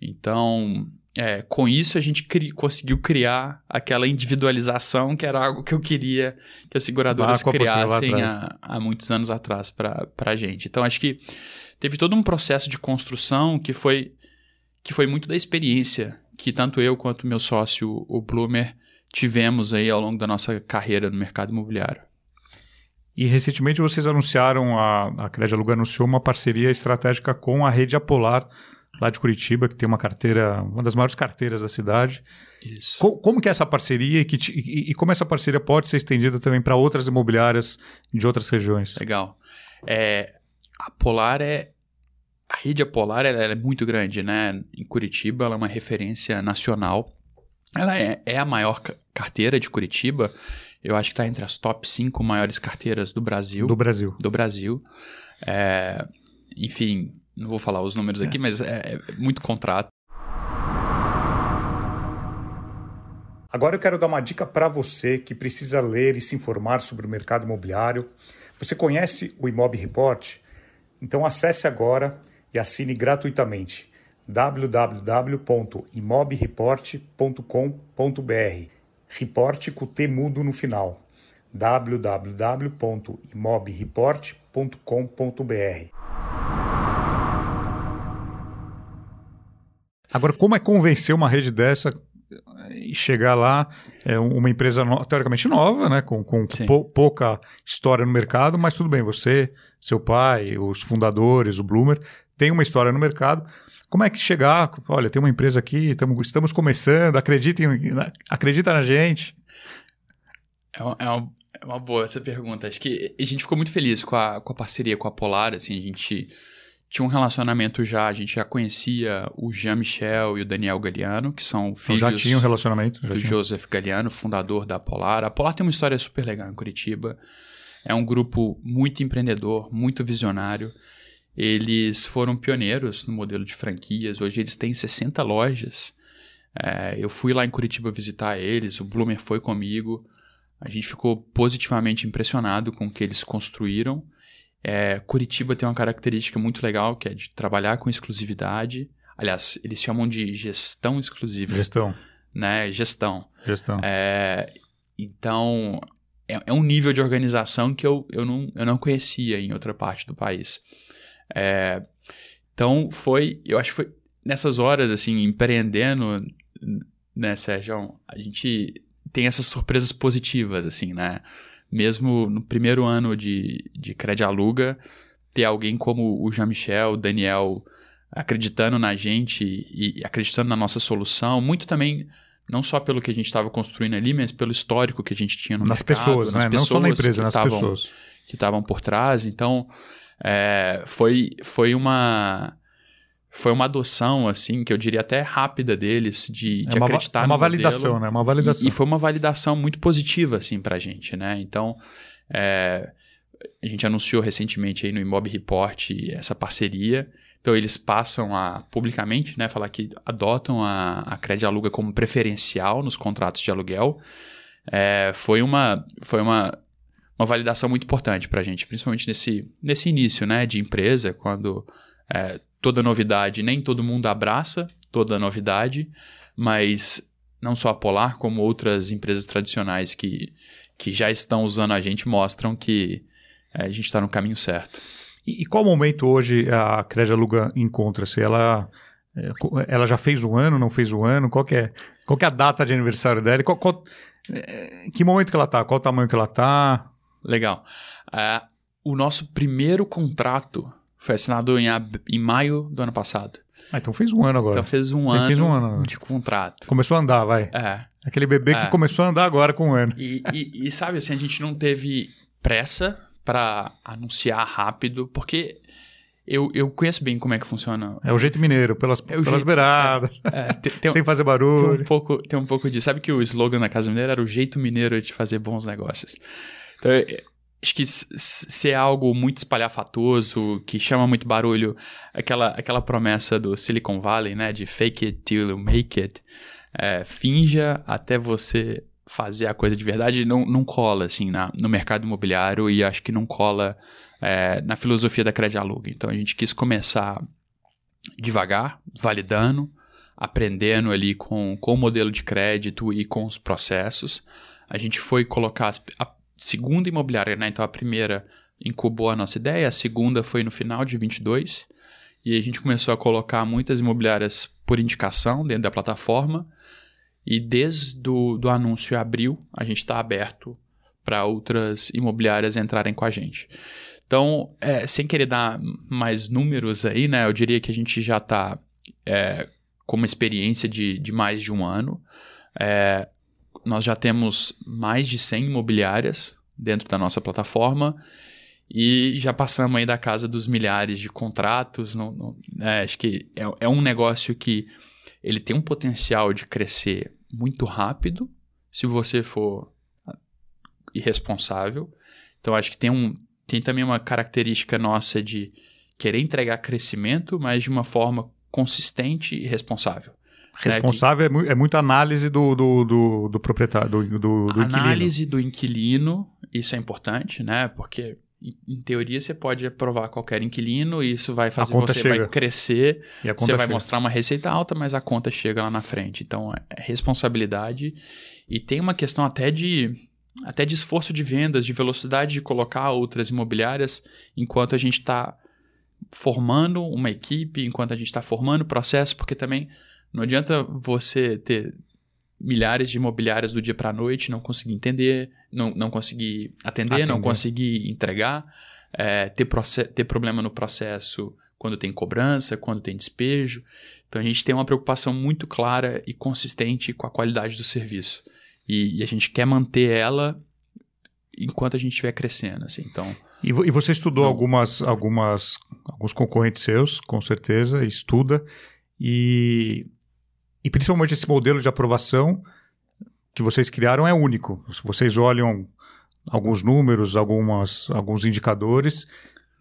Então, é, com isso a gente cri conseguiu criar aquela individualização que era algo que eu queria que as seguradoras criassem há, há, muitos anos atrás para a gente. Então acho que teve todo um processo de construção que foi, que foi muito da experiência que tanto eu quanto meu sócio, o Bloomer, tivemos aí ao longo da nossa carreira no mercado imobiliário.
E recentemente vocês anunciaram, a, a Crédito Aluga anunciou uma parceria estratégica com a rede Apolar, lá de Curitiba, que tem uma carteira, uma das maiores carteiras da cidade.
Isso.
Co como que é essa parceria e, que e, e como essa parceria pode ser estendida também para outras imobiliárias de outras regiões?
Legal. É, a Polar é a rede Polar ela é muito grande, né? Em Curitiba ela é uma referência nacional. Ela é, é a maior carteira de Curitiba. Eu acho que está entre as top 5 maiores carteiras do Brasil.
Do Brasil.
Do Brasil. É, enfim, não vou falar os números aqui, é. mas é, é muito contrato.
Agora eu quero dar uma dica para você que precisa ler e se informar sobre o mercado imobiliário. Você conhece o Imob Report? Então acesse agora e assine gratuitamente www.imobreport.com.br. Report com T mudo no final. www.imobreport.com.br. Agora, como é convencer uma rede dessa e chegar lá, é uma empresa no, teoricamente nova, né, com, com pou, pouca história no mercado, mas tudo bem, você, seu pai, os fundadores, o Bloomer, tem uma história no mercado. Como é que chegar? Olha, tem uma empresa aqui, tamo, estamos começando, acreditem, acredita na gente.
É uma, é, uma, é uma boa essa pergunta. Acho que a gente ficou muito feliz com a, com a parceria com a Polar, assim, a gente tinha um relacionamento já, a gente já conhecia o Jean-Michel e o Daniel Galeano, que são filhos
já tinha um relacionamento,
do tinha. Joseph Galeano, fundador da Polar. A Polar tem uma história super legal em Curitiba. É um grupo muito empreendedor, muito visionário. Eles foram pioneiros no modelo de franquias. Hoje eles têm 60 lojas. É, eu fui lá em Curitiba visitar eles, o Bloomer foi comigo. A gente ficou positivamente impressionado com o que eles construíram. É, Curitiba tem uma característica muito legal que é de trabalhar com exclusividade. Aliás, eles chamam de gestão exclusiva.
Gestão.
Né? Gestão.
Gestão.
É, então, é, é, um nível de organização que eu, eu, não, eu não conhecia em outra parte do país. É, Então foi, eu acho que foi nessas horas, assim, empreendendo, né, Sérgio, a gente tem essas surpresas positivas, assim, né? Mesmo no primeiro ano de, de Crédito Aluga, ter alguém como o Jean-Michel, o Daniel, acreditando na gente e acreditando na nossa solução, muito também não só pelo que a gente estava construindo ali, mas pelo histórico que a gente tinha no
nas
mercado,
pessoas,
nas
né?
pessoas,
não só na empresa, nas
tavam,
pessoas
que estavam por trás. Então, é, foi foi uma foi uma adoção assim que eu diria até rápida deles de, de
é uma,
acreditar
é uma
no
validação,
modelo,
né? Uma validação.
E, e, foi uma validação muito positiva assim para a gente, né? Então, é, a gente anunciou recentemente aí no Imob Report essa parceria. Então eles passam a publicamente, né, falar que adotam a, a Cred Aluga como preferencial nos contratos de aluguel. É, foi uma foi uma, uma validação muito importante para a gente, principalmente nesse, nesse início, né, de empresa, quando é, toda novidade nem todo mundo abraça toda novidade, mas não só a Polar como outras empresas tradicionais que que já estão usando a gente mostram que é, a gente está no caminho certo.
E, e, qual momento hoje a Crédito Aluga encontra-se? Ela, é, ela já fez um ano, não fez um ano? Qual é, qual é a data de aniversário dela? Qual, qual, é, que momento que ela está? Qual o tamanho que ela está?
Legal. Uh, o nosso primeiro contrato foi assinado em, em maio do ano passado.
Ah, então fez um ano agora.
Então fez um, ano,
fez um ano
de contrato.
Começou a andar, vai.
É.
Aquele bebê
é.
que começou a andar agora com um ano.
E, e, e sabe assim, a gente não teve pressa para anunciar rápido, porque eu, eu conheço bem como é que funciona.
É o jeito mineiro, pelas, é pelas jeito, beiradas,
é, é, tem, tem, [LAUGHS]
sem fazer barulho.
Tem um, pouco, tem um pouco disso. Sabe que o slogan da Casa Mineira era o jeito mineiro de fazer bons negócios. Então, acho que se é algo muito espalhafatoso, que chama muito barulho, aquela, aquela promessa do Silicon Valley, né, de fake it till you make it, é, finja até você fazer a coisa de verdade não, não cola assim na, no mercado imobiliário e acho que não cola é, na filosofia da Crédito Aluga. Então a gente quis começar devagar, validando, aprendendo ali com, com o modelo de crédito e com os processos. A gente foi colocar a segunda imobiliária, né? Então a primeira incubou a nossa ideia, a segunda foi no final de 22 e a gente começou a colocar muitas imobiliárias por indicação dentro da plataforma e desde do, do anúncio em abril, a gente está aberto para outras imobiliárias entrarem com a gente. Então, é, sem querer dar mais números aí, né? Eu diria que a gente já está é, com uma experiência de, de mais de um ano. É, nós já temos mais de 100 imobiliárias dentro da nossa plataforma e já passamos aí da casa dos milhares de contratos. Não, é, acho que é, é um negócio que ele tem um potencial de crescer muito rápido se você for irresponsável. Então acho que tem um tem também uma característica nossa de querer entregar crescimento, mas de uma forma consistente e responsável.
Responsável né? é, é muita análise do, do, do, do proprietário, do, do, do
análise
inquilino.
do inquilino, isso é importante, né? Porque em teoria, você pode aprovar qualquer inquilino e isso vai fazer você chega. vai crescer. você vai chega. mostrar uma receita alta, mas a conta chega lá na frente. Então, é responsabilidade. E tem uma questão até de até de esforço de vendas, de velocidade de colocar outras imobiliárias, enquanto a gente está formando uma equipe, enquanto a gente está formando o processo, porque também não adianta você ter milhares de imobiliárias do dia para a noite, não conseguir entender, não, não conseguir atender, atender, não conseguir entregar, é, ter, ter problema no processo quando tem cobrança, quando tem despejo. Então a gente tem uma preocupação muito clara e consistente com a qualidade do serviço. E, e a gente quer manter ela enquanto a gente estiver crescendo. Assim. Então,
e, e você estudou algumas, algumas, alguns concorrentes seus, com certeza, estuda. E e principalmente esse modelo de aprovação que vocês criaram é único. Vocês olham alguns números, algumas, alguns indicadores.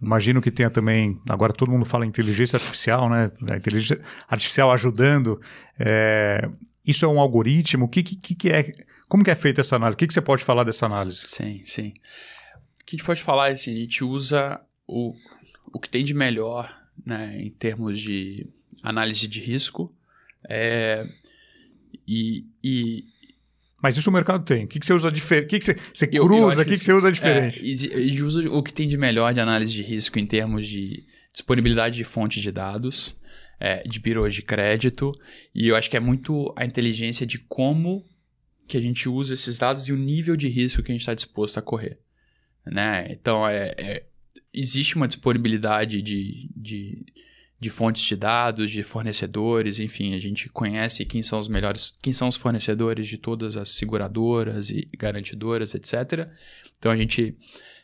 Imagino que tenha também. Agora todo mundo fala inteligência artificial, né? A inteligência artificial ajudando. É, isso é um algoritmo? O que, que, que é? Como que é feita essa análise? O que, que você pode falar dessa análise?
Sim, sim. O que a gente pode falar é assim, a gente usa o, o que tem de melhor né, em termos de análise de risco é, e, e,
mas isso o mercado tem. O que, que você usa diferente? O que, que você, você cruza? O que, que você usa diferente?
É, e usa o que tem de melhor de análise de risco em termos de disponibilidade de fontes de dados, é, de birôs de crédito, e eu acho que é muito a inteligência de como que a gente usa esses dados e o nível de risco que a gente está disposto a correr. Né? Então, é, é, existe uma disponibilidade de, de, de, fontes de dados, de fornecedores, enfim, a gente conhece quem são os melhores, quem são os fornecedores de todas as seguradoras e garantidoras, etc. Então, a gente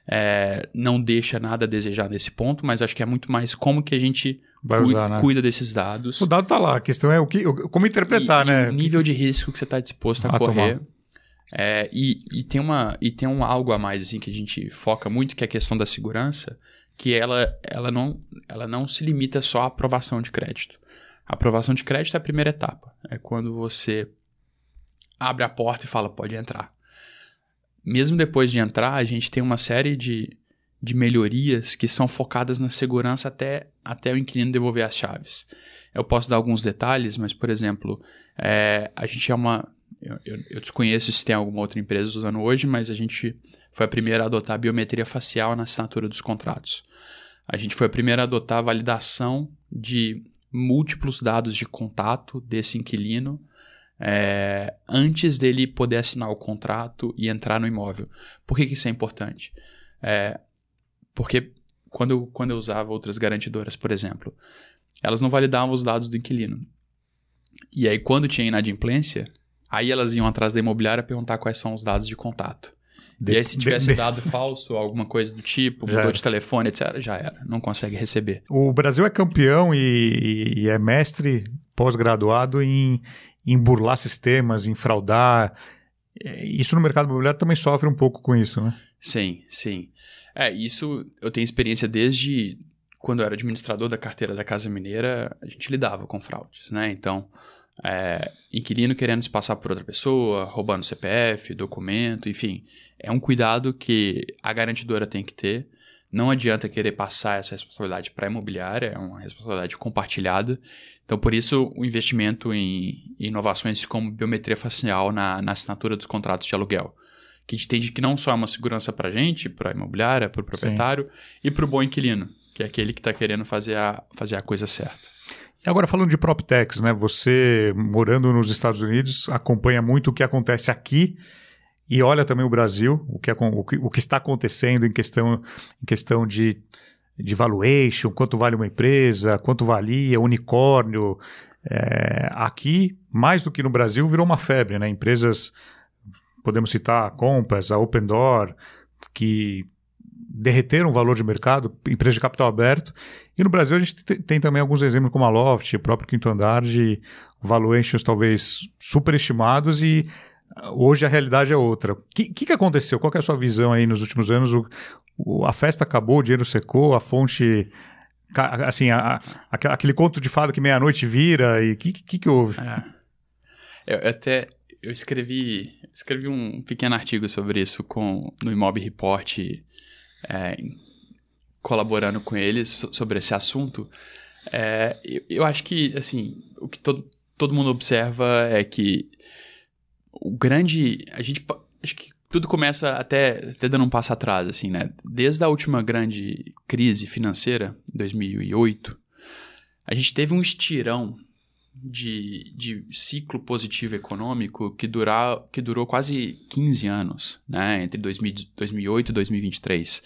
é, não deixa nada a desejar nesse ponto, mas acho que é muito mais como que a gente
Vai usar, né?
cuida desses dados.
O dado está lá, a questão é o que, como interpretar,
e,
né?
E o nível de risco que você está disposto a, a correr. É, e, e, tem uma, e tem um algo a mais assim, que a gente foca muito, que é a questão da segurança, que ela, ela, não, ela não se limita só à aprovação de crédito. A aprovação de crédito é a primeira etapa. É quando você abre a porta e fala, pode entrar mesmo depois de entrar, a gente tem uma série de, de melhorias que são focadas na segurança até, até o inquilino devolver as chaves. Eu posso dar alguns detalhes, mas, por exemplo, é, a gente é uma. Eu, eu, eu, desconheço se tem alguma outra empresa usando hoje, mas a gente foi a primeira a adotar a biometria facial na assinatura dos contratos. A gente foi a primeira a adotar a validação de múltiplos dados de contato desse inquilino é, antes dele poder assinar o contrato e entrar no imóvel. Por que, que isso é importante? É, porque quando eu, quando eu usava outras garantidoras, por exemplo, elas não validavam os dados do inquilino. E aí, quando tinha inadimplência, aí elas iam atrás da imobiliária perguntar quais são os dados de contato. De, e aí, se tivesse de, dado falso, alguma coisa do tipo, mudou de telefone, etc., já era. Não consegue receber.
O Brasil é campeão e, e é mestre pós-graduado em, em burlar sistemas, em fraudar. É, isso no mercado imobiliário também sofre um pouco com isso, né?
Sim, sim. É, isso eu tenho experiência desde quando eu era administrador da carteira da Casa Mineira, a gente lidava com fraudes, né? Então, é, inquilino querendo se passar por outra pessoa, roubando CPF, documento, enfim. É um cuidado que a garantidora tem que ter. Não adianta querer passar essa responsabilidade para a imobiliária, é uma responsabilidade compartilhada. Então, por isso, o investimento em inovações como biometria facial na, na assinatura dos contratos de aluguel. Que a gente entende que não só é uma segurança para a gente, para a imobiliária, para o proprietário Sim. e para o bom inquilino, que é aquele que está querendo fazer a, fazer a coisa certa.
Agora falando de PropTechs, né? Você morando nos Estados Unidos acompanha muito o que acontece aqui e olha também o Brasil, o que, o que, o que está acontecendo em questão, em questão de, de valuation, quanto vale uma empresa, quanto valia, unicórnio. É, aqui, mais do que no Brasil, virou uma febre, né? Empresas, podemos citar a Compass, a Open Door, que derreteram o valor de mercado, empresas de capital aberto. E no Brasil a gente tem também alguns exemplos como a Loft, o próprio Quinto Andar, de valuations talvez superestimados e Hoje a realidade é outra. O que, que, que, aconteceu? Qual é a sua visão aí nos últimos anos? O, o, a festa acabou, o dinheiro secou, a fonte. Assim, a, a, aquele conto de fada que meia-noite vira, e o que, que, que, houve? É.
Eu até eu escrevi, escrevi um pequeno artigo sobre isso com, no Imob Report, é, colaborando com eles sobre esse assunto. É, eu, eu, acho que, assim, o que todo, todo mundo observa é que o grande. A gente. Acho que tudo começa até, até dando um passo atrás, assim, né? Desde a última grande crise financeira, 2008, a gente teve um estirão de, de ciclo positivo econômico que, durar, que durou quase 15 anos, né? Entre 2000, 2008 e 2023.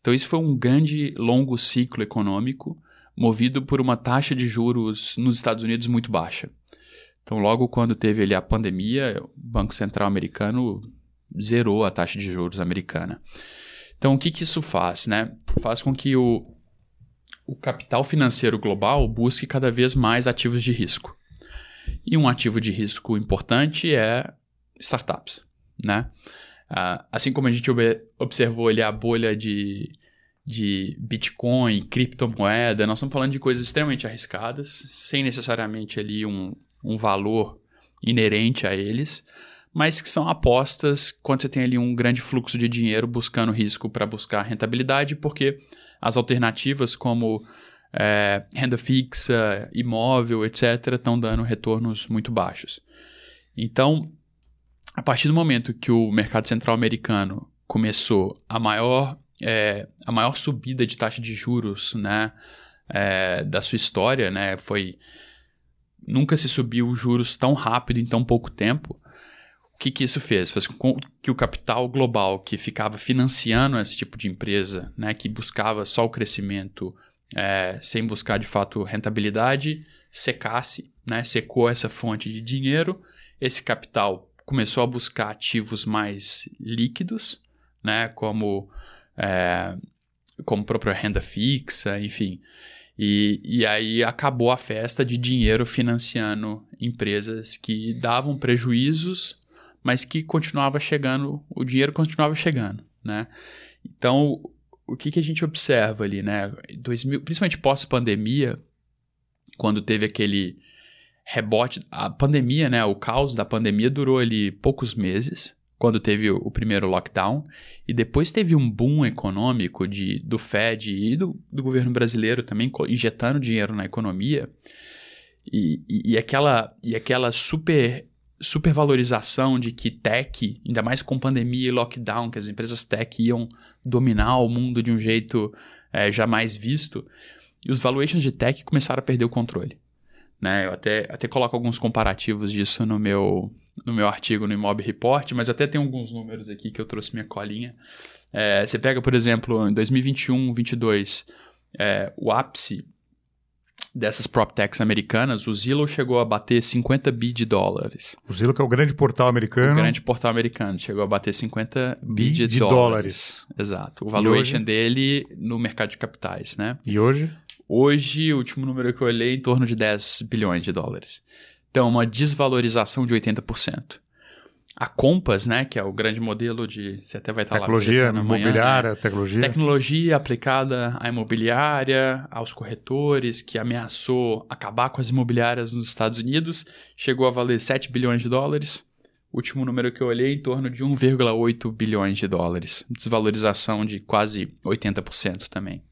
Então, isso foi um grande, longo ciclo econômico movido por uma taxa de juros nos Estados Unidos muito baixa. Então, logo quando teve ali a pandemia, o Banco Central americano zerou a taxa de juros americana. Então, o que, que isso faz? Né? Faz com que o, o capital financeiro global busque cada vez mais ativos de risco. E um ativo de risco importante é startups. Né? Ah, assim como a gente observou ali a bolha de, de Bitcoin, criptomoeda, nós estamos falando de coisas extremamente arriscadas, sem necessariamente ali um, um valor inerente a eles, mas que são apostas quando você tem ali um grande fluxo de dinheiro buscando risco para buscar rentabilidade, porque as alternativas como é, renda fixa, imóvel, etc., estão dando retornos muito baixos. Então, a partir do momento que o mercado central americano começou a maior, é, a maior subida de taxa de juros né, é, da sua história, né? Foi nunca se subiu juros tão rápido em tão pouco tempo. O que, que isso fez? Fez com que o capital global que ficava financiando esse tipo de empresa, né, que buscava só o crescimento é, sem buscar de fato rentabilidade, secasse, né, secou essa fonte de dinheiro. Esse capital começou a buscar ativos mais líquidos, né, como, é, como própria renda fixa, enfim. E, e aí acabou a festa de dinheiro financiando empresas que davam prejuízos, mas que continuava chegando, o dinheiro continuava chegando, né? Então, o que, que a gente observa ali, né? 2000, principalmente pós-pandemia, quando teve aquele rebote, a pandemia, né? O caos da pandemia durou ali poucos meses, quando teve o, primeiro lockdown, e depois teve um boom econômico de, do Fed e do, do governo brasileiro também injetando dinheiro na economia, e, e, e aquela, e aquela super supervalorização de que tech, ainda mais com pandemia e lockdown, que as empresas tech iam dominar o mundo de um jeito é, jamais visto, e os valuations de tech começaram a perder o controle. Né? Eu até, até coloco alguns comparativos disso no meu, no meu artigo no Imob Report, mas até tem alguns números aqui que eu trouxe minha colinha. É, você pega, por exemplo, em 2021, 2022, é, o ápice dessas PropTechs americanas, o Zillow chegou a bater 50 bi de dólares.
O Zillow que é o grande portal americano. O
grande portal americano, chegou a bater 50 bi, bi de, de dólares. dólares. Exato. O valuation dele no mercado de capitais, né?
E hoje?
Hoje, o último número que eu olhei, em torno de 10 bilhões de dólares. Então, uma desvalorização de 80% a Compass, né, que é o grande modelo de. Você até vai estar
tecnologia
lá.
Tecnologia imobiliária, né? tecnologia.
Tecnologia aplicada à imobiliária, aos corretores, que ameaçou acabar com as imobiliárias nos Estados Unidos, chegou a valer 7 bilhões de dólares. Último número que eu olhei, em torno de 1,8 bilhões de dólares. Desvalorização de quase 80% também.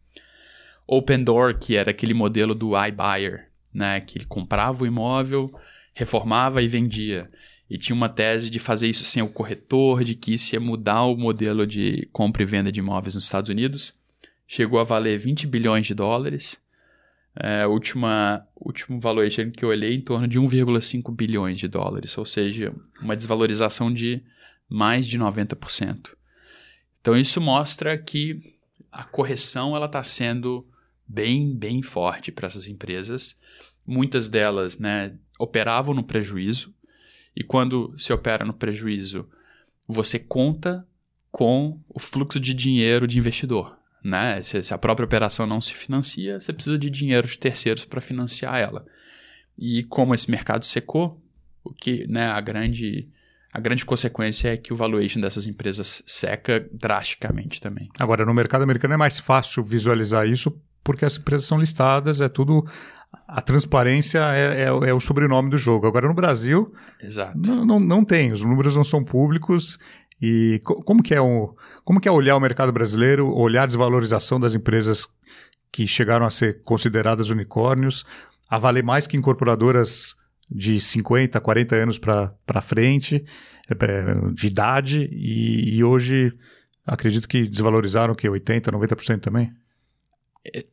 Open Door, que era aquele modelo do iBuyer, né, que ele comprava o imóvel, reformava e vendia. E tinha uma tese de fazer isso sem o corretor, de que isso ia mudar o modelo de compra e venda de imóveis nos Estados Unidos. Chegou a valer 20 bilhões de dólares. É, última, último valuation que eu olhei em torno de 1,5 bilhões de dólares, ou seja, uma desvalorização de mais de 90%. Então isso mostra que a correção ela está sendo bem, bem forte para essas empresas. Muitas delas né, operavam no prejuízo, e quando se opera no prejuízo, você conta com o fluxo de dinheiro de investidor. Né? Se, se a própria operação não se financia, você precisa de dinheiro de terceiros para financiar ela. E como esse mercado secou, o que né, a grande a grande consequência é que o valuation dessas empresas seca drasticamente também.
Agora, no mercado americano é mais fácil visualizar isso porque as empresas são listadas, é tudo a transparência é, é, é, o sobrenome do jogo. Agora, no Brasil, não, não, não, tem, os números não são públicos. E como que, é um, como que é olhar o mercado brasileiro, olhar a desvalorização das empresas que chegaram a ser consideradas unicórnios, a valer mais que incorporadoras de 50, 40 anos para frente, é, de idade, e, e hoje acredito que desvalorizaram o que 80, 90% também?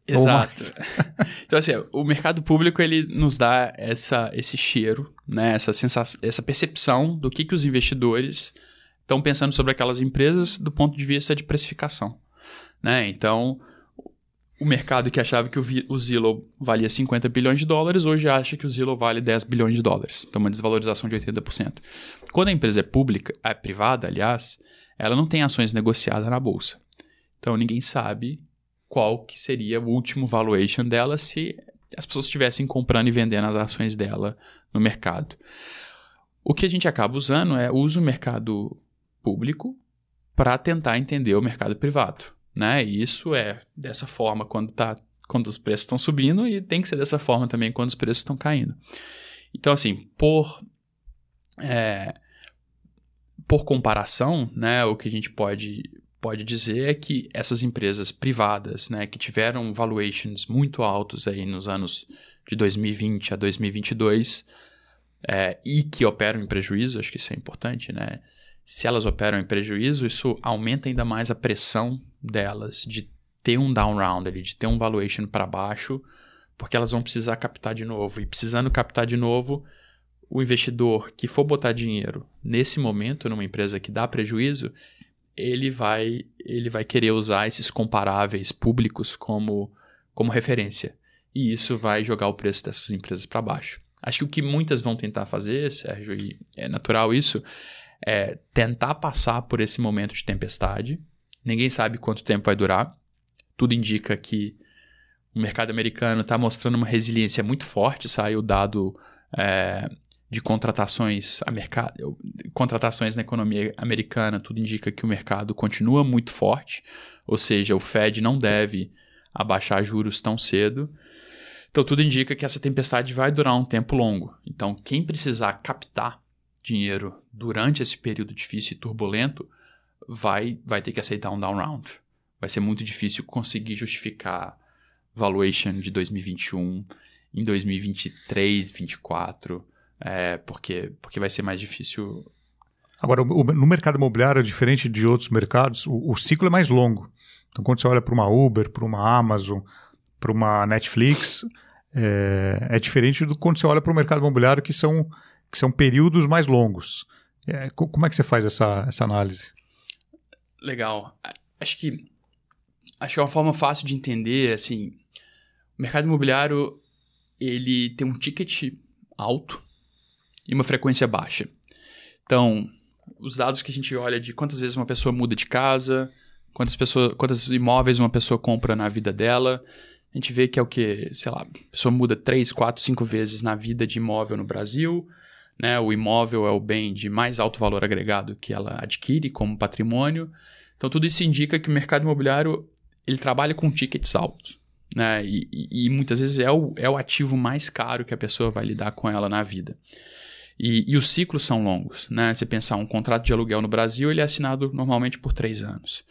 Exato. [LAUGHS] então, assim, o mercado público ele nos dá essa, esse cheiro, né? essa, sensação, essa percepção do que, que os investidores estão pensando sobre aquelas empresas do ponto de vista de precificação. Né? Então, o mercado que achava que o, o Zillow valia 50 bilhões de dólares, hoje acha que o Zillow vale 10 bilhões de dólares. Então, uma desvalorização de 80%. Quando a empresa é pública, é privada, aliás, ela não tem ações negociadas na bolsa. Então, ninguém sabe qual que seria o último valuation dela se as pessoas estivessem comprando e vendendo as ações dela no mercado. O que a gente acaba usando é usa o mercado público para tentar entender o mercado privado. Né? E isso é dessa forma quando, tá, quando os preços estão subindo e tem que ser dessa forma também quando os preços estão caindo. Então, assim, por, é, por comparação, né, o que a gente pode pode dizer é que essas empresas privadas, né, que tiveram valuations muito altos aí nos anos de 2020 a 2022 é, e que operam em prejuízo, acho que isso é importante, né? Se elas operam em prejuízo, isso aumenta ainda mais a pressão delas de ter um down round ali, de ter um valuation para baixo, porque elas vão precisar captar de novo. E precisando captar de novo, o investidor que for botar dinheiro nesse momento numa empresa que dá prejuízo, ele vai, ele vai querer usar esses comparáveis públicos como, como referência. E isso vai jogar o preço dessas empresas para baixo. Acho que o que muitas vão tentar fazer, Sérgio, e é natural isso, é tentar passar por esse momento de tempestade. Ninguém sabe quanto tempo vai durar. Tudo indica que o mercado americano está mostrando uma resiliência muito forte. Saiu o dado é, de contratações, a mercado, contratações na economia americana, tudo indica que o mercado continua muito forte, ou seja, o Fed não deve abaixar juros tão cedo. Então tudo indica que essa tempestade vai durar um tempo longo. Então quem precisar captar dinheiro durante esse período difícil e turbulento vai vai ter que aceitar um down round. Vai ser muito difícil conseguir justificar valuation de 2021 em 2023, 2024 é, porque, porque vai ser mais difícil.
Agora, o, no mercado imobiliário, diferente de outros mercados, o, o ciclo é mais longo. Então, quando você olha para uma Uber, para uma Amazon, para uma Netflix, é, é, diferente do quando você olha para o mercado imobiliário, que são, que são períodos mais longos. É, como é que você faz essa, essa análise?
Legal. Acho que acho que é uma forma fácil de entender, assim, o mercado imobiliário ele tem um ticket alto, e uma frequência baixa. Então, os dados que a gente olha de quantas vezes uma pessoa muda de casa, quantas, pessoas, quantos imóveis uma pessoa compra na vida dela, a gente vê que é o que, sei lá, a pessoa muda 3, 4, 5 vezes na vida de imóvel no Brasil. Né? O imóvel é o bem de mais alto valor agregado que ela adquire como patrimônio. Então, tudo isso indica que o mercado imobiliário ele trabalha com tickets altos. Né? E, e, e muitas vezes é o, é o ativo mais caro que a pessoa vai lidar com ela na vida. E, e, os ciclos são longos, né? Você pensar um contrato de aluguel no Brasil, ele é assinado normalmente por três anos.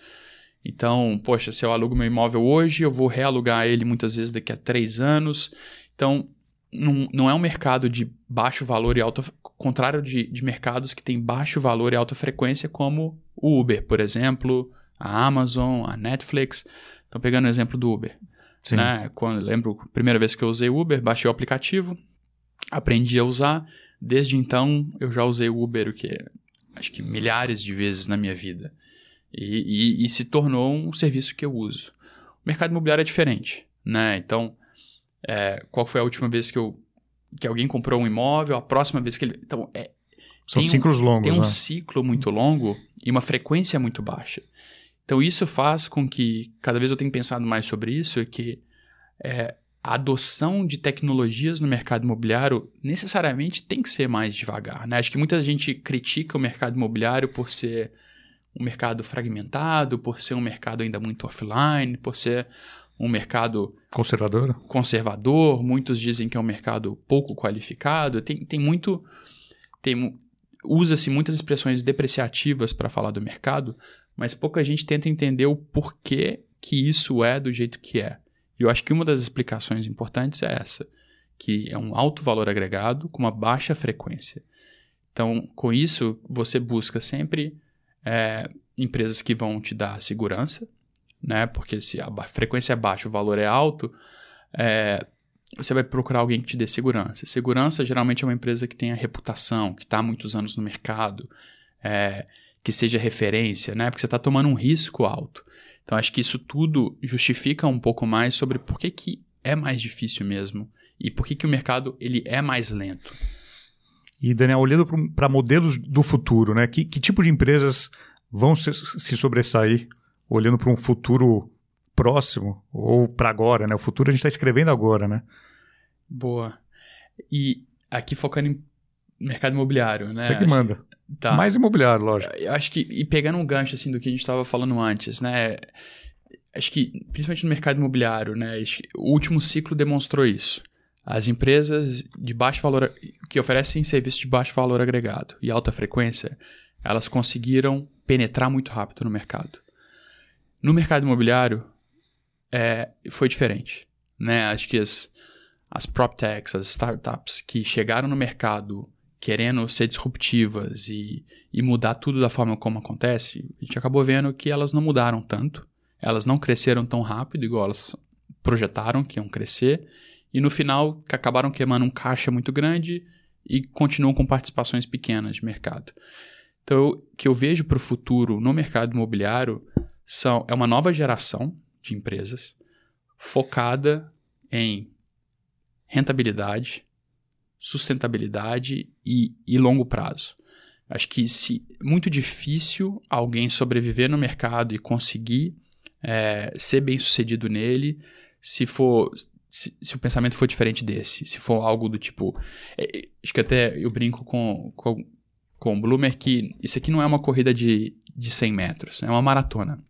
Então, poxa, se eu alugo meu imóvel hoje, eu vou realugar ele muitas vezes daqui a três anos. Então, não, não é um mercado de baixo valor e alta... Contrário de, de mercados que têm baixo valor e alta frequência, como o Uber, por exemplo, a Amazon, a Netflix. Então, pegando o exemplo do Uber. Sim. Né? Quando, lembro a primeira vez que eu usei o Uber, baixei o aplicativo, aprendi a usar Desde então, eu já usei o Uber, o que acho que milhares de vezes na minha vida. E, e, e, se tornou um serviço que eu uso. O mercado imobiliário é diferente, né? Então, é, qual foi a última vez que, eu, que alguém comprou um imóvel? A próxima vez que ele... Então, é,
São ciclos um, longos,
Tem um
né?
ciclo muito longo e uma frequência muito baixa. Então, isso faz com que, cada vez eu tenho pensado mais sobre isso, é que é, a adoção de tecnologias no mercado imobiliário necessariamente tem que ser mais devagar. Né? Acho que muita gente critica o mercado imobiliário por ser um mercado fragmentado, por ser um mercado ainda muito offline, por ser um mercado
conservador.
Conservador. Muitos dizem que é um mercado pouco qualificado. Tem, tem muito. Tem, Usa-se muitas expressões depreciativas para falar do mercado, mas pouca gente tenta entender o porquê que isso é do jeito que é. E eu acho que uma das explicações importantes é essa, que é um alto valor agregado com uma baixa frequência. Então, com isso, você busca sempre é, empresas que vão te dar segurança, né? Porque se a frequência é baixa, o valor é alto, é, você vai procurar alguém que te dê segurança. Segurança geralmente é uma empresa que tenha reputação, que está há muitos anos no mercado, é, que seja referência, né? Porque você está tomando um risco alto. Então acho que isso tudo justifica um pouco mais sobre por que, que é mais difícil mesmo e por que, que o mercado ele é mais lento.
E Daniel, olhando para modelos do futuro, né? Que, que, tipo de empresas vão se, se sobressair olhando para um futuro próximo ou para agora, né? O futuro a gente está escrevendo agora, né?
Boa. E aqui focando em mercado imobiliário, né?
Você que manda. Tá. Mais imobiliário, lógico.
Eu acho que, e pegando um gancho assim do que a gente estava falando antes, né? Acho que, principalmente no mercado imobiliário, né? O último ciclo demonstrou isso. As empresas de baixo valor, que oferecem serviços de baixo valor agregado e alta frequência, elas conseguiram penetrar muito rápido no mercado. No mercado imobiliário, é, foi diferente. Né? Acho que as, as PropTechs, as startups que chegaram no mercado querendo ser disruptivas e, e mudar tudo da forma como acontece, a gente acabou vendo que elas não mudaram tanto elas não cresceram tão rápido, igual elas projetaram que iam crescer, e no final acabaram queimando um caixa muito grande e continuam com participações pequenas de mercado. Então, o que eu vejo para o futuro no mercado imobiliário são, é uma nova geração de empresas focada em rentabilidade, sustentabilidade e, e longo prazo. Acho que se muito difícil alguém sobreviver no mercado e conseguir é, ser bem sucedido nele se for se, se, o pensamento for diferente desse, se for algo do tipo. É, acho que até eu brinco com, com, com o Bloomer que isso aqui não é uma corrida de, de 100 metros, é uma maratona.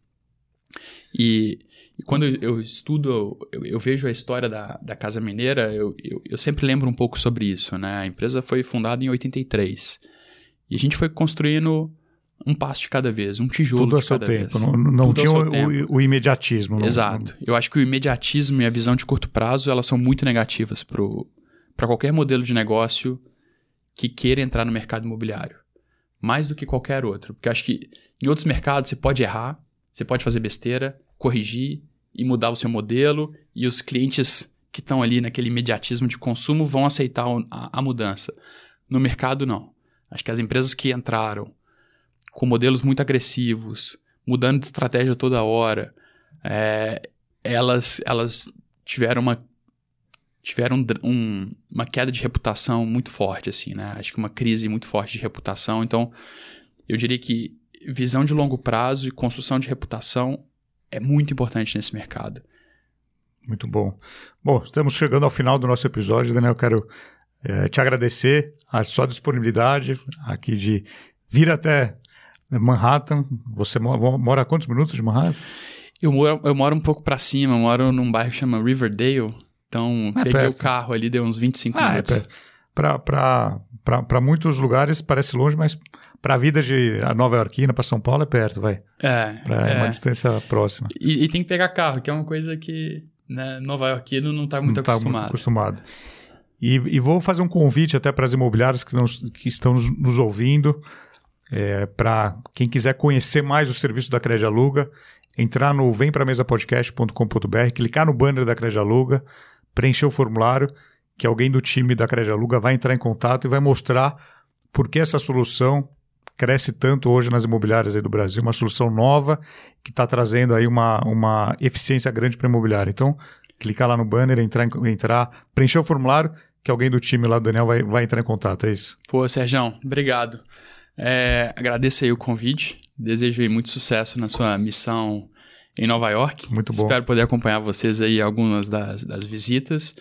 E, e quando eu estudo, eu, eu, vejo a história da, da Casa Mineira, eu, eu, eu, sempre lembro um pouco sobre isso. Né? A empresa foi fundada em 83. E a gente foi construindo um passo de cada vez, um tijolo
Tudo
de cada
tempo.
vez.
Não, não tinha o, o, o, imediatismo.
Exato. Eu acho que o imediatismo e a visão de curto prazo, elas são muito negativas para qualquer modelo de negócio que queira entrar no mercado imobiliário. Mais do que qualquer outro. Porque eu acho que em outros mercados você pode errar, você pode fazer besteira, corrigir e mudar o seu modelo, e os clientes que estão ali naquele imediatismo de consumo vão aceitar a, a mudança. No mercado, não. Acho que as empresas que entraram com modelos muito agressivos, mudando de estratégia toda hora, é, elas, elas tiveram uma tiveram um, uma queda de reputação muito forte, assim, né? Acho que uma crise muito forte de reputação. Então, eu diria que visão de longo prazo e construção de reputação é muito importante nesse mercado.
Muito bom. Bom, estamos chegando ao final do nosso episódio, Daniel. Eu quero é, te agradecer a sua disponibilidade aqui de vir até Manhattan. Você mora, a quantos minutos de Manhattan?
Eu moro, eu moro um pouco para cima, eu moro num bairro que chama Riverdale. Então, é peguei perto. o carro ali, deu uns 25 ah, é minutos.
É para muitos lugares parece longe, mas para a vida de a Nova Yorkina, para São Paulo, é perto, vai.
É.
Pra, é. uma distância próxima.
E, e, tem que pegar carro, que é uma coisa que né, Nova Yorkino não está muito não acostumado. Tá muito
acostumado. E, e, vou fazer um convite até para as imobiliárias que, que estão nos, nos ouvindo, é, para quem quiser conhecer mais o serviço da Crédito Aluga, entrar no vempramesapodcast.com.br, clicar no banner da Crédito Aluga, preencher o formulário, que alguém do time da Crédito Aluga vai entrar em contato e vai mostrar por que essa solução cresce tanto hoje nas imobiliárias do Brasil, uma solução nova que está trazendo aí uma, uma eficiência grande para a imobiliária. Então, clicar lá no banner, entrar, entrar, preencher o formulário, que alguém do time lá do Daniel vai, vai entrar em contato, é isso.
Pô, Sérgio, obrigado. É, agradeço aí o convite, desejo aí muito sucesso na sua missão em Nova York.
Muito bom.
Espero poder acompanhar vocês aí em algumas das, das visitas.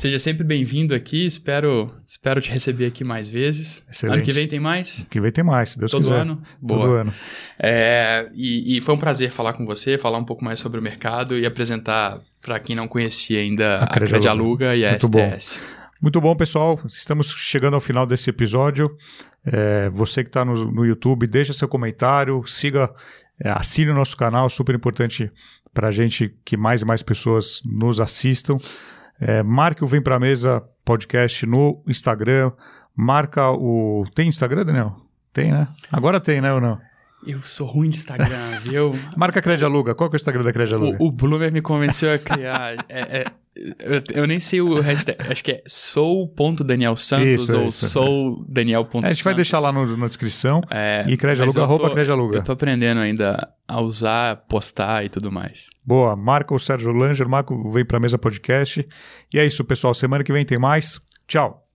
Seja sempre bem-vindo aqui, espero, espero te receber aqui mais vezes. Excelente. Ano que vem tem mais? Ano
que vem tem mais, se Deus
Todo
quiser.
ano?
Boa. Todo ano.
É, e, e, foi um prazer falar com você, falar um pouco mais sobre o mercado e apresentar para quem não conhecia ainda a, a Crede Aluga e a Muito STS.
Bom. Muito bom, pessoal. Estamos chegando ao final desse episódio. É, você que está no, no, YouTube, deixa seu comentário, siga, é, assine o nosso canal, super importante para a gente que mais e mais pessoas nos assistam. É, marque o Vem Pra Mesa podcast no Instagram. Marca o. Tem Instagram, Daniel? Tem, né? Agora tem, né ou não?
Eu sou ruim de Instagram, [LAUGHS] viu?
Marca Crédito Aluga. Qual que é o Instagram da Crédito Aluga?
O, o Bloomer me convenceu a criar. é, é, eu, eu, nem sei o hashtag. Acho que é sou.danielsantos isso, ou isso, soudaniel.santos.
É, a gente vai deixar lá no, na descrição. É, e Crédito Aluga, arroba Crédito Aluga.
Eu tô aprendendo ainda a usar, postar e tudo mais.
Boa. Marca o Sérgio Langer, marca o Vem Pra Mesa Podcast. E é isso, pessoal. Semana que vem tem mais. Tchau.